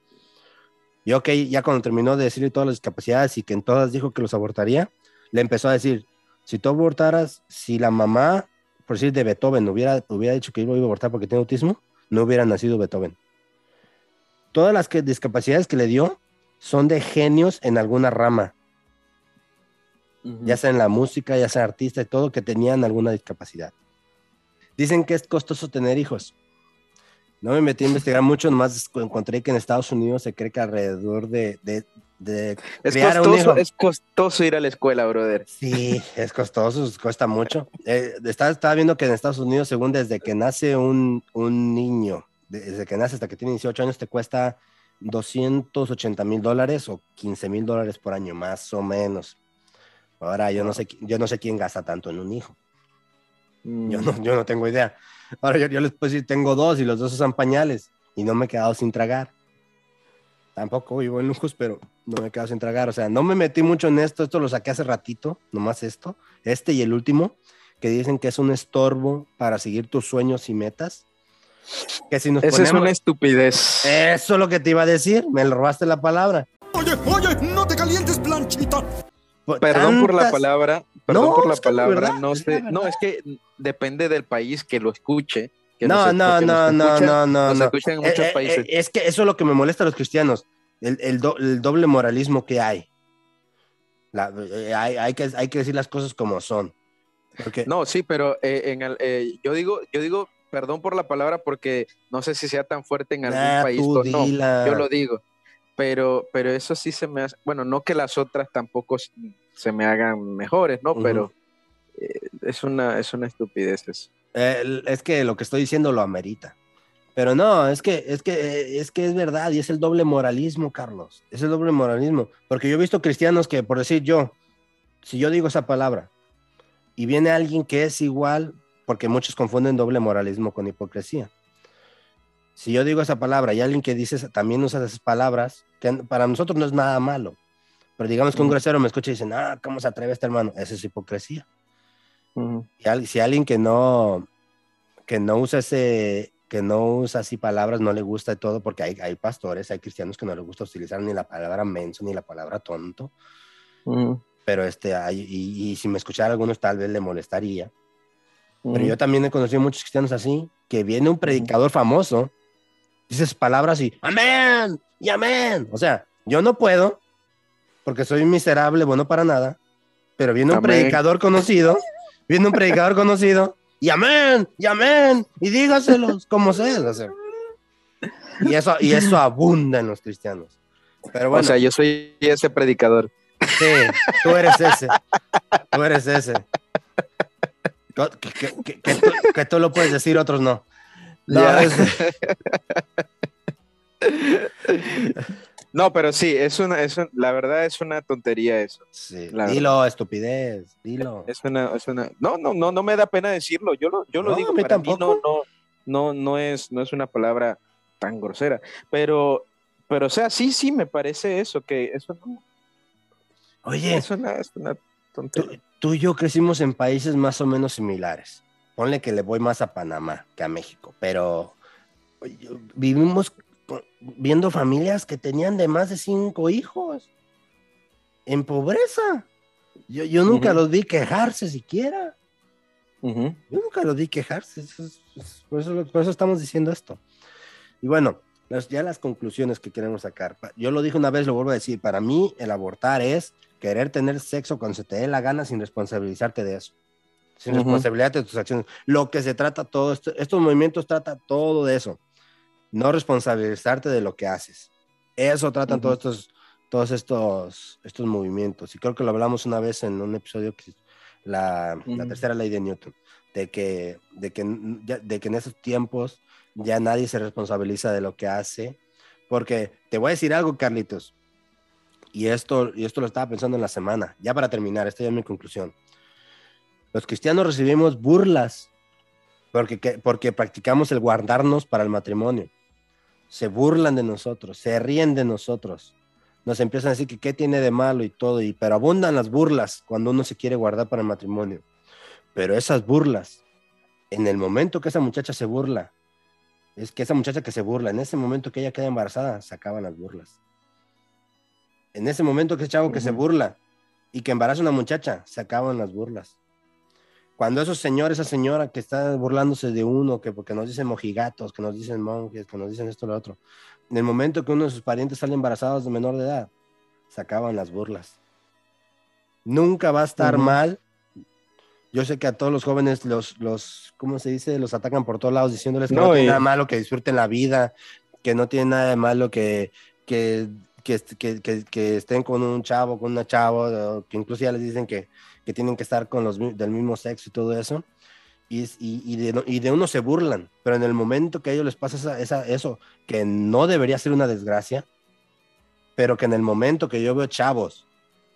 Y ok, ya cuando terminó de decir todas las discapacidades y que en todas dijo que los abortaría, le empezó a decir, si tú abortaras, si la mamá, por decir de Beethoven, hubiera, hubiera dicho que iba a abortar porque tiene autismo, no hubiera nacido Beethoven. Todas las que, discapacidades que le dio son de genios en alguna rama, ya sea en la música, ya sea artista y todo, que tenían alguna discapacidad. Dicen que es costoso tener hijos. No me metí a investigar mucho, nomás encontré que en Estados Unidos se cree que alrededor de, de, de Es costoso, es costoso ir a la escuela, brother. Sí, es costoso, cuesta mucho. Eh, estaba, estaba viendo que en Estados Unidos, según desde que nace un, un niño, desde que nace hasta que tiene 18 años, te cuesta 280 mil dólares o 15 mil dólares por año, más o menos. Ahora, yo no, sé, yo no sé quién gasta tanto en un hijo. Mm. Yo no, yo no tengo idea. Ahora, yo, yo les puedo decir, tengo dos y los dos usan pañales y no me he quedado sin tragar. Tampoco vivo en lujos, pero no me he quedado sin tragar. O sea, no me metí mucho en esto. Esto lo saqué hace ratito, nomás esto. Este y el último, que dicen que es un estorbo para seguir tus sueños y metas. Que si nos Esa es ponemos... una estupidez. Eso es lo que te iba a decir. Me robaste la palabra. Oye, oye, no te calientes, planchita. Por Perdón por la tantas- palabra, perdón No, por la es que es palabra, verdad, no es sé, no, es que depende del país que lo escuche. que No, nos- no, no, nos no, no, no, no. escuchan en Eh, muchos eh, países. eh, es que eso es lo que me molesta a los cristianos, el, el do- el doble moralismo que hay. La- eh, hay, hay que, hay que decir las cosas como son. Porque, No, sí, pero eh, en el- eh, yo digo, yo digo, perdón por la palabra porque no sé si sea tan fuerte en algún Ah, país o no. dila. Yo lo digo. Pero, pero eso sí se me hace, bueno, no que las otras tampoco se me hagan mejores, ¿no? Ujú. Pero eh, es una, es una estupidez eso. Eh, es que lo que estoy diciendo lo amerita. Pero no, es que, es que, eh, es que es verdad y es el doble moralismo, Carlos. Es el doble moralismo. Porque yo he visto cristianos que, por decir yo, si yo digo esa palabra y viene alguien que es igual, porque muchos confunden doble moralismo con hipocresía. Si yo digo esa palabra y alguien que dice también usa esas palabras, que para nosotros no es nada malo. Pero digamos que un grosero me escucha y dice, ah, ¿cómo se atreve este hermano? Esa es hipocresía. Ujú. Y al- si alguien que no, que no usa ese, que no usa así palabras, no le gusta y todo, porque hay, hay pastores, hay cristianos que no les gusta utilizar ni la palabra menso ni la palabra tonto, Ujú. pero este, hay, y, y si me escuchara algunos tal vez le molestaría. Pero yo también he conocido muchos cristianos así, que viene un predicador famoso, dices palabras y amén, y amén. O sea, yo no puedo, porque soy miserable, bueno para nada, pero viene un Amén. predicador conocido, viene un predicador conocido, y amén, y amén, y dígaselos como sea. o sea. Y eso, y eso abunda en los cristianos. Pero bueno, O sea, yo soy ese predicador. sí, tú eres ese, tú eres ese. Que, que- que- tú, que tú lo puedes decir, otros no. No, es- No, pero sí, es una, es un- la verdad es una tontería eso. sí, dilo, estupidez, dilo. Es una, es una, no, no, no, no me da pena decirlo. Yo lo, yo lo No, digo. a mí para mí no, no, no, no es, no es una palabra tan grosera. Pero, pero, o sea, sí, sí, me parece eso, que eso no, Oye, es una, es una tú, y yo crecimos en países más o menos similares. Ponle que le voy más a Panamá que a México, pero vivimos viendo familias que tenían de más de cinco hijos en pobreza. Yo, yo nunca los vi quejarse siquiera. Yo nunca lo vi quejarse. eso es- es- por, eso, por eso estamos diciendo esto. Y bueno, las- ya las conclusiones que queremos sacar. Yo lo dije una vez, lo vuelvo a decir. Para mí, el abortar es querer tener sexo cuando se te dé la gana sin responsabilizarte de eso. Sin Ujú. responsabilidad de tus acciones. Lo que se trata todo, esto, estos movimientos trata todo de eso. No responsabilizarte de lo que haces. Eso tratan Ujú. todos estos todos estos, estos movimientos. Y creo que lo hablamos una vez en un episodio que la, la Ujú. tercera ley de Newton, de que, de, que, de que en esos tiempos ya nadie se responsabiliza de lo que hace. Porque te voy a decir algo, Carlitos, y esto, y esto lo estaba pensando en la semana, ya para terminar, esta ya es mi conclusión. Los cristianos recibimos burlas porque, que- porque practicamos el guardarnos para el matrimonio. Se burlan de nosotros, se ríen de nosotros. Nos empiezan a decir que qué tiene de malo y todo, y, pero abundan las burlas cuando uno se quiere guardar para el matrimonio. Pero esas burlas, en el momento que esa muchacha se burla, es que esa muchacha que se burla, en ese momento que ella queda embarazada, se acaban las burlas. En ese momento que ese chavo que se burla y que embaraza a una muchacha, se acaban las burlas. Cuando esos señores, esa señora que está burlándose de uno, que porque nos dicen mojigatos, que nos dicen monjes, que nos dicen esto y lo otro, en el momento que uno de sus parientes sale embarazados de menor de edad, se acaban las burlas. Nunca va a estar mal. Yo sé que a todos los jóvenes los, los, ¿cómo se dice? Los atacan por todos lados diciéndoles que no, No, tiene y- nada malo que disfruten la vida, que no tiene nada de malo que, que, que, que- que- estén con un chavo, con una chavo, o que incluso ya les dicen que, que tienen que estar con los del mismo sexo y todo eso. Y, y, y de, y de uno se burlan, pero en el momento que a ellos les pasa esa, esa- eso, que no debería ser una desgracia, pero que en el momento que yo veo chavos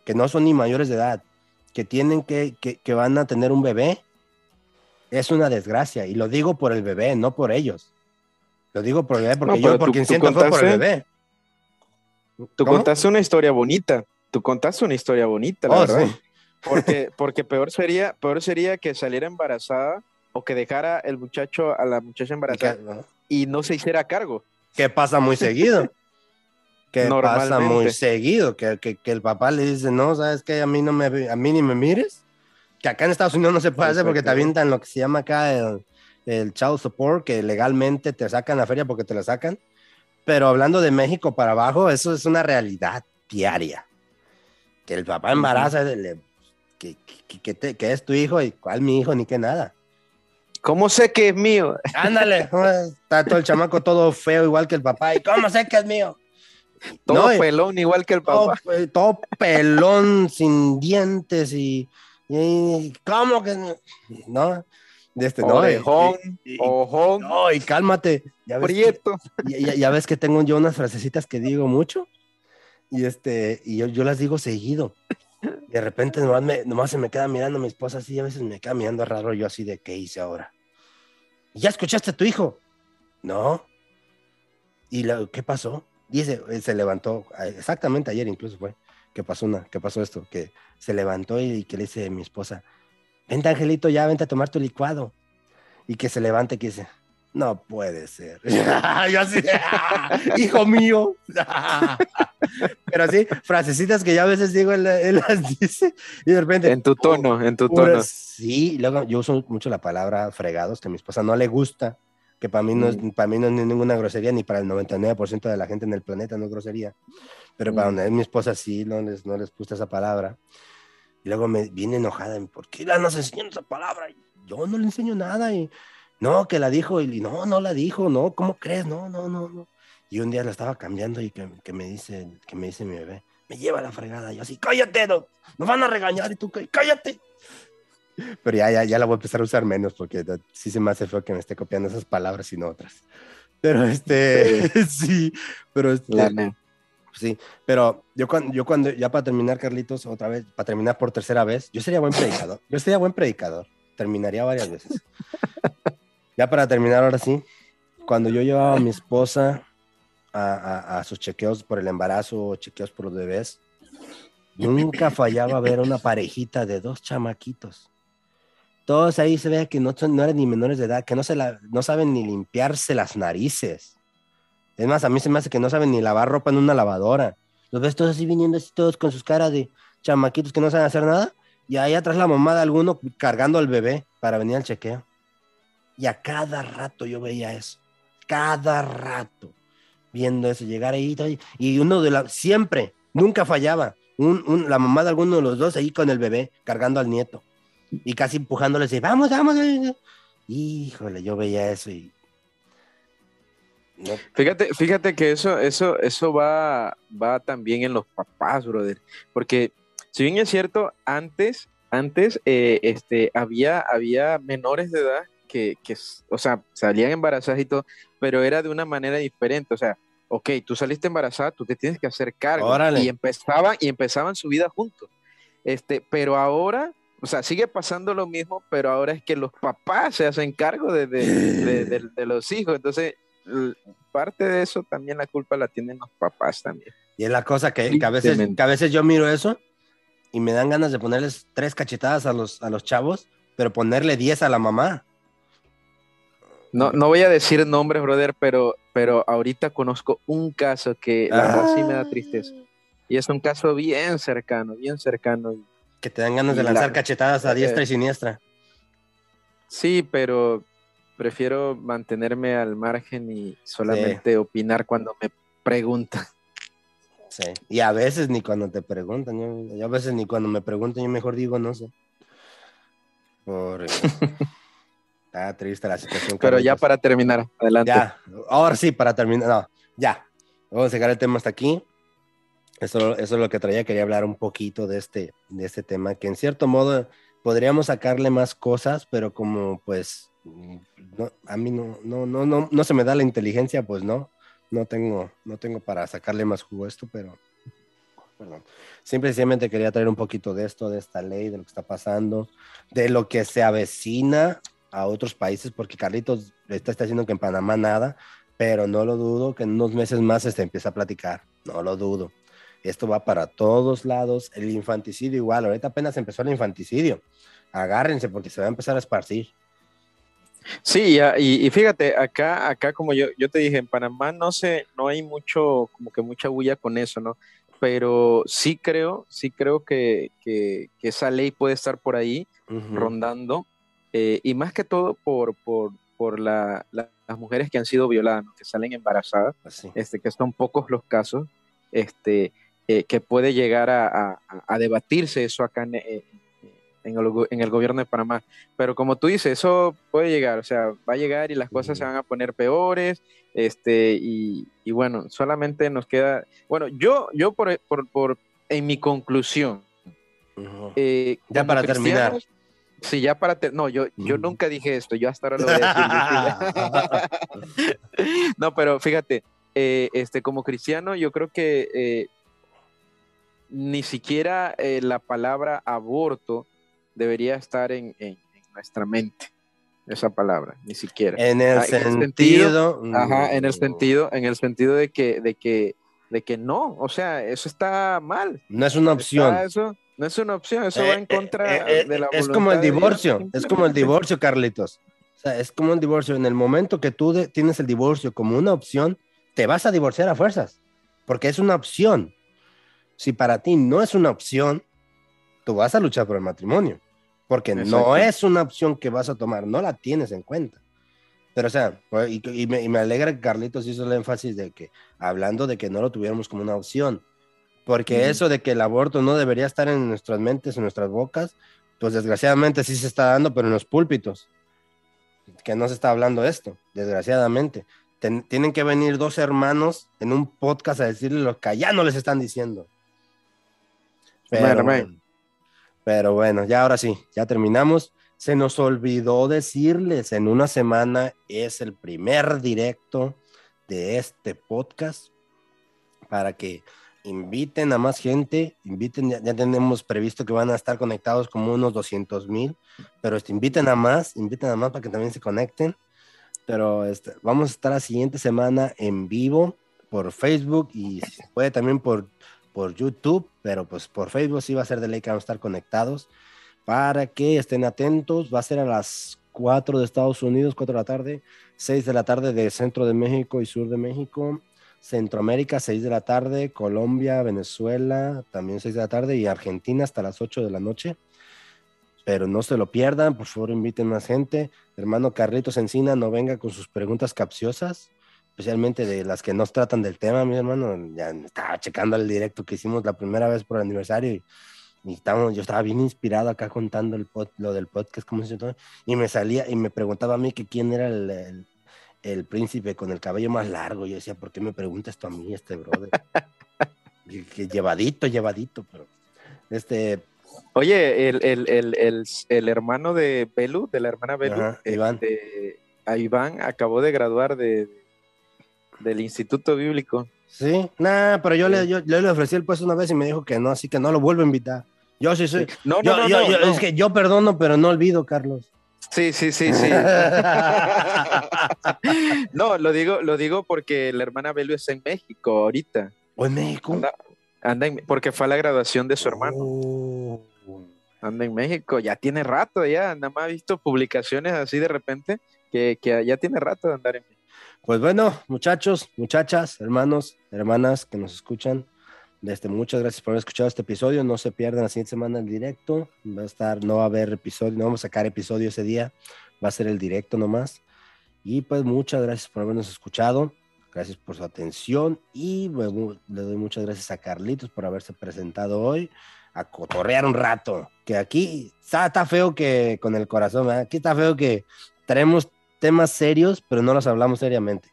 que no son ni mayores de edad, que tienen que, que, que van a tener un bebé, es una desgracia. Y lo digo por el bebé, no por ellos. Lo digo por el bebé, porque No, yo por tú- quien tú siento fue por el contaste- bebé. Tú ¿Cómo? contaste una historia bonita. Tú contaste una historia bonita, la Oh, verdad. sí. Porque, porque peor sería, peor sería que saliera embarazada o que dejara el muchacho a la muchacha Y embarazada que- ¿no? y no se hiciera cargo. que pasa muy seguido. Que pasa muy seguido, que, que, que el papá le dice, no, sabes que a mí no me, a mí ni me mires, que acá en Estados Unidos no se puede hacer porque te avientan lo que se llama acá el, el child support, que legalmente te sacan la feria porque te la sacan, pero hablando de México para abajo, eso es una realidad diaria, que el papá embaraza, le- que, que, que te- que es tu hijo y cuál mi hijo ni que nada. ¿Cómo sé que es mío? Ándale, está todo el chamaco todo feo igual que el papá y cómo sé que es mío. Todo No, y- pelón igual que el todo, papá. pe- todo pelón, sin dientes y, y- ¿cómo que no? De este, no, y- y- ojón, no, y cálmate. Ya ves, que, prieto. ya, ya- ya ves que tengo yo unas frasecitas que digo mucho y este y yo, yo las digo seguido. De repente nomás, me- nomás se me queda mirando mi esposa así, y a veces me queda mirando raro yo así de ¿qué hice ahora? ¿Ya escuchaste a tu hijo? No. ¿Y la- qué pasó? Dice, eh, se levantó, exactamente ayer incluso fue, que pasó, una, que pasó esto, que se levantó y, que le dice a mi esposa, vente Angelito, ya vente a tomar tu licuado. Y que se levante y que dice, no puede ser. Yo así, "Ah, hijo mío. Pero así, frasecitas que ya a veces digo, él, él las dice y de repente... En tu tono, en tu tono. Sí, luego yo uso mucho la palabra fregados, que a mi esposa no le gusta, que para mí no es, para mí no es ninguna grosería, ni para el 99% de la gente en el planeta no es grosería. Pero para donde es mi esposa sí, no les, no les gusta esa palabra. Y luego me viene enojada, ¿por qué la nos enseñan esa palabra? Y Yo no le enseño nada y no, que la dijo, y no, no la dijo, no, ¿cómo crees? No, no, no, no. Y un día la estaba cambiando y que, que me dice, que me dice mi bebé, me lleva la fregada. Yo así, cállate, no, nos van a regañar y tú, "Cá- cállate. Pero ya, ya, ya la voy a empezar a usar menos porque sí se me hace feo que me esté copiando esas palabras y no otras. Pero este, sí, pero este, ne- sí, pero yo cuando, yo cuando, ya para terminar, Carlitos, otra vez, para terminar por tercera vez, yo sería buen predicador, yo sería buen predicador, terminaría varias veces. Ya para terminar, ahora sí, cuando yo llevaba a mi esposa a, a- a sus chequeos por el embarazo o chequeos por los bebés, nunca fallaba ver una parejita de dos chamaquitos. Todos ahí se ve que no, son, no eran ni menores de edad, que no, se la, no saben ni limpiarse las narices. Es más, a mí se me hace que no saben ni lavar ropa en una lavadora. Los ves todos así viniendo así todos con sus caras de chamaquitos que no saben hacer nada. Y ahí atrás la mamá de alguno cargando al bebé para venir al chequeo. Y a cada rato yo veía eso. Cada rato. Viendo eso, llegar ahí. Y uno de la... Siempre, nunca fallaba. Un, un- la mamá de alguno de los dos ahí con el bebé, cargando al nieto. Y casi empujándole así, vamos, vamos. eh". Híjole, yo veía eso y... No, Fíjate, fíjate que eso, eso, eso va, va también en los papás, brother. Porque si bien es cierto, antes, antes eh, este, había, había menores de edad que, que, o sea, salían embarazadas y todo, pero era de una manera diferente. O sea, ok, tú saliste embarazada, tú te tienes que hacer cargo. Órale. Y empezaban, y empezaban su vida juntos. Este, pero ahora, o sea, sigue pasando lo mismo, pero ahora es que los papás se hacen cargo de, de, de- de- de los hijos. Entonces, parte de eso también la culpa la tienen los papás también. Y es la cosa que, que a veces, que a veces yo miro eso y me dan ganas de ponerles tres cachetadas a los, a los chavos, pero ponerle diez a la mamá. No, no voy a decir nombres, brother, pero, pero ahorita conozco un caso que la verdad sí me da tristeza. Y es un caso bien cercano, bien cercano. Que te dan ganas de la- lanzar cachetadas a diestra eh, y siniestra. Sí, pero prefiero mantenerme al margen y solamente opinar cuando me preguntan. Sí. Y a veces ni cuando te preguntan, yo, yo a veces ni cuando me preguntan, yo mejor digo no sé. Por, está triste la situación. Pero ya para terminar, adelante. Ya, ahora sí, para terminar, no, ya. Vamos a dejar el tema hasta aquí. Eso, eso es lo que traía, quería hablar un poquito de este, de este tema, que en cierto modo podríamos sacarle más cosas, pero como pues no, a mí no, no, no, no, no se me da la inteligencia, pues no, no tengo, no tengo para sacarle más jugo a esto, pero perdón. Simplemente quería traer un poquito de esto, de esta ley, de lo que está pasando, de lo que se avecina a otros países, porque Carlitos está, está diciendo que en Panamá nada, pero no lo dudo que en unos meses más se empieza a platicar, no lo dudo. Esto va para todos lados, el infanticidio igual, ahorita apenas empezó el infanticidio, agárrense porque se va a empezar a esparcir. Sí, y, y fíjate, acá, acá como yo, yo te dije, en Panamá no sé, no hay mucho, como que mucha bulla con eso, ¿no? Pero sí creo, sí creo que, que, que esa ley puede estar por ahí rondando, eh, y más que todo por, por, por la- la- las mujeres que han sido violadas, ¿no? que salen embarazadas, Así. este, que son pocos los casos, este, eh, que puede llegar a, a- a debatirse eso acá en, eh, en el, go- en el gobierno de Panamá. Pero como tú dices, eso puede llegar, o sea, va a llegar y las cosas se van a poner peores, este, y, y bueno, solamente nos queda, bueno, yo, yo por, por, por- en mi conclusión, eh, Ya para terminar. Sí, ya para ter- No, yo, yo nunca dije esto, yo hasta ahora lo voy a decir. no, pero fíjate, eh, este, como cristiano, yo creo que eh, ni siquiera eh, la palabra aborto debería estar en, en- en nuestra mente. Esa palabra, ni siquiera. En el Ah, en el sentido. Ajá, en el mm, sentido, en el sentido de que, de que, de que no, o sea, eso está mal. No es una opción. Eso, no es una opción, eso Eh, va en eh, contra eh, de la Es como el divorcio, es como el divorcio, Carlitos. O sea, es como un divorcio. En el momento que tú de- tienes el divorcio como una opción, te vas a divorciar a fuerzas, porque es una opción. Si para ti no es una opción, tú vas a luchar por el matrimonio, porque no es una opción que vas a tomar, no la tienes en cuenta. Pero, o sea, pues, y, y me, y me alegra que Carlitos hizo el énfasis de que, hablando de que no lo tuviéramos como una opción, porque eso de que el aborto no debería estar en nuestras mentes, en nuestras bocas, pues desgraciadamente sí se está dando, pero en los púlpitos, que no se está hablando esto, desgraciadamente. Ten- tienen que venir dos hermanos en un podcast a decirle lo que allá no les están diciendo. Pero, amén. pero bueno, ya ahora sí, ya terminamos. Se nos olvidó decirles, en una semana es el primer directo de este podcast para que inviten a más gente, inviten, ya, ya tenemos previsto que van a estar conectados como unos 200 mil, pero este, inviten a más, inviten a más para que también se conecten. Pero este, vamos a estar la siguiente semana en vivo por Facebook y si se puede también por, por YouTube, pero pues por Facebook sí va a ser de ley que vamos a estar conectados para que estén atentos. Va a ser a las 4 de Estados Unidos, 4 de la tarde, 6 de la tarde de centro de México y sur de México. Centroamérica, 6 de la tarde, Colombia, Venezuela, también 6 de la tarde, y Argentina hasta las 8 de la noche. Pero no se lo pierdan, por favor inviten más gente. Hermano Carlitos Encina, no venga con sus preguntas capciosas, especialmente de las que nos tratan del tema, mi hermano. Ya estaba checando el directo que hicimos la primera vez por aniversario y, y estábamos- yo estaba bien inspirado acá contando el pod- lo del podcast, cómo se todo, y me salía y me preguntaba a mí que quién era el, el- el príncipe con el cabello más largo. Yo decía, ¿por qué me preguntas esto a mí, este brother? que, que llevadito, llevadito, pero este, Oye, el, el, el, el, el hermano de Belu, de la hermana Belu, Ajá, Iván. este, a Iván acabó de graduar de, del Instituto Bíblico. sí, nah, pero yo, le, yo, yo le ofrecí el puesto una vez y me dijo que no, así que no lo vuelvo a invitar. Yo sí soy. No, no, yo, no, no, yo- no. Es que yo perdono, pero no olvido, Carlos. Sí, sí, sí, sí. no, lo digo, lo digo porque la hermana Belu está en México ahorita. ¿O en México? Anda, anda en- porque fue a la graduación de su hermano. Oh. Anda en México, ya tiene rato, ya nada más he visto publicaciones así de repente que, que ya tiene rato de andar en México. Pues bueno, muchachos, muchachas, hermanos, hermanas que nos escuchan, Este, muchas gracias por haber escuchado este episodio. No se pierdan la siguiente semana el directo. Va a estar, no va a haber episodio, no vamos a sacar episodio ese día. Va a ser el directo nomás. Y pues muchas gracias por habernos escuchado. Gracias por su atención. Y le doy muchas gracias a Carlitos por haberse presentado hoy a cotorrear un rato. Que aquí está, feo que con el corazón, ¿verdad? aquí está feo que tenemos temas serios, pero no los hablamos seriamente.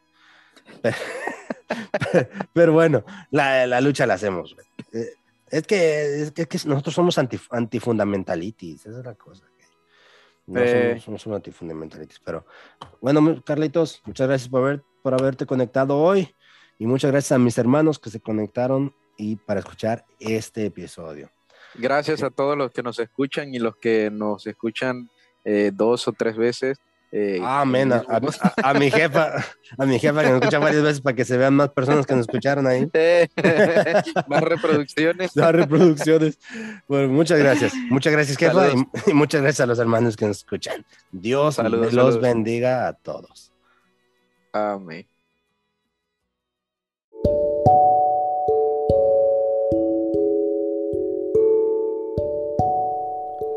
Pero, bueno, la, la, lucha la hacemos. Eh, es que, es que, es que nosotros somos anti, antifundamentalitis, esa es la cosa. No eh. somos, somos antifundamentalitis, pero bueno, Carlitos, muchas gracias por, haber, por haberte conectado hoy y muchas gracias a mis hermanos que se conectaron y para escuchar este episodio. Gracias a todos los que nos escuchan y los que nos escuchan eh, dos o tres veces. Eh, Amén. A, mi jefa, a mi jefa que nos escucha varias veces para que se vean más personas que nos escucharon ahí. más reproducciones. Más reproducciones. Bueno, muchas gracias. Muchas gracias, jefa. Y, muchas gracias a los hermanos que nos escuchan. Dios los bendiga a todos. Amén.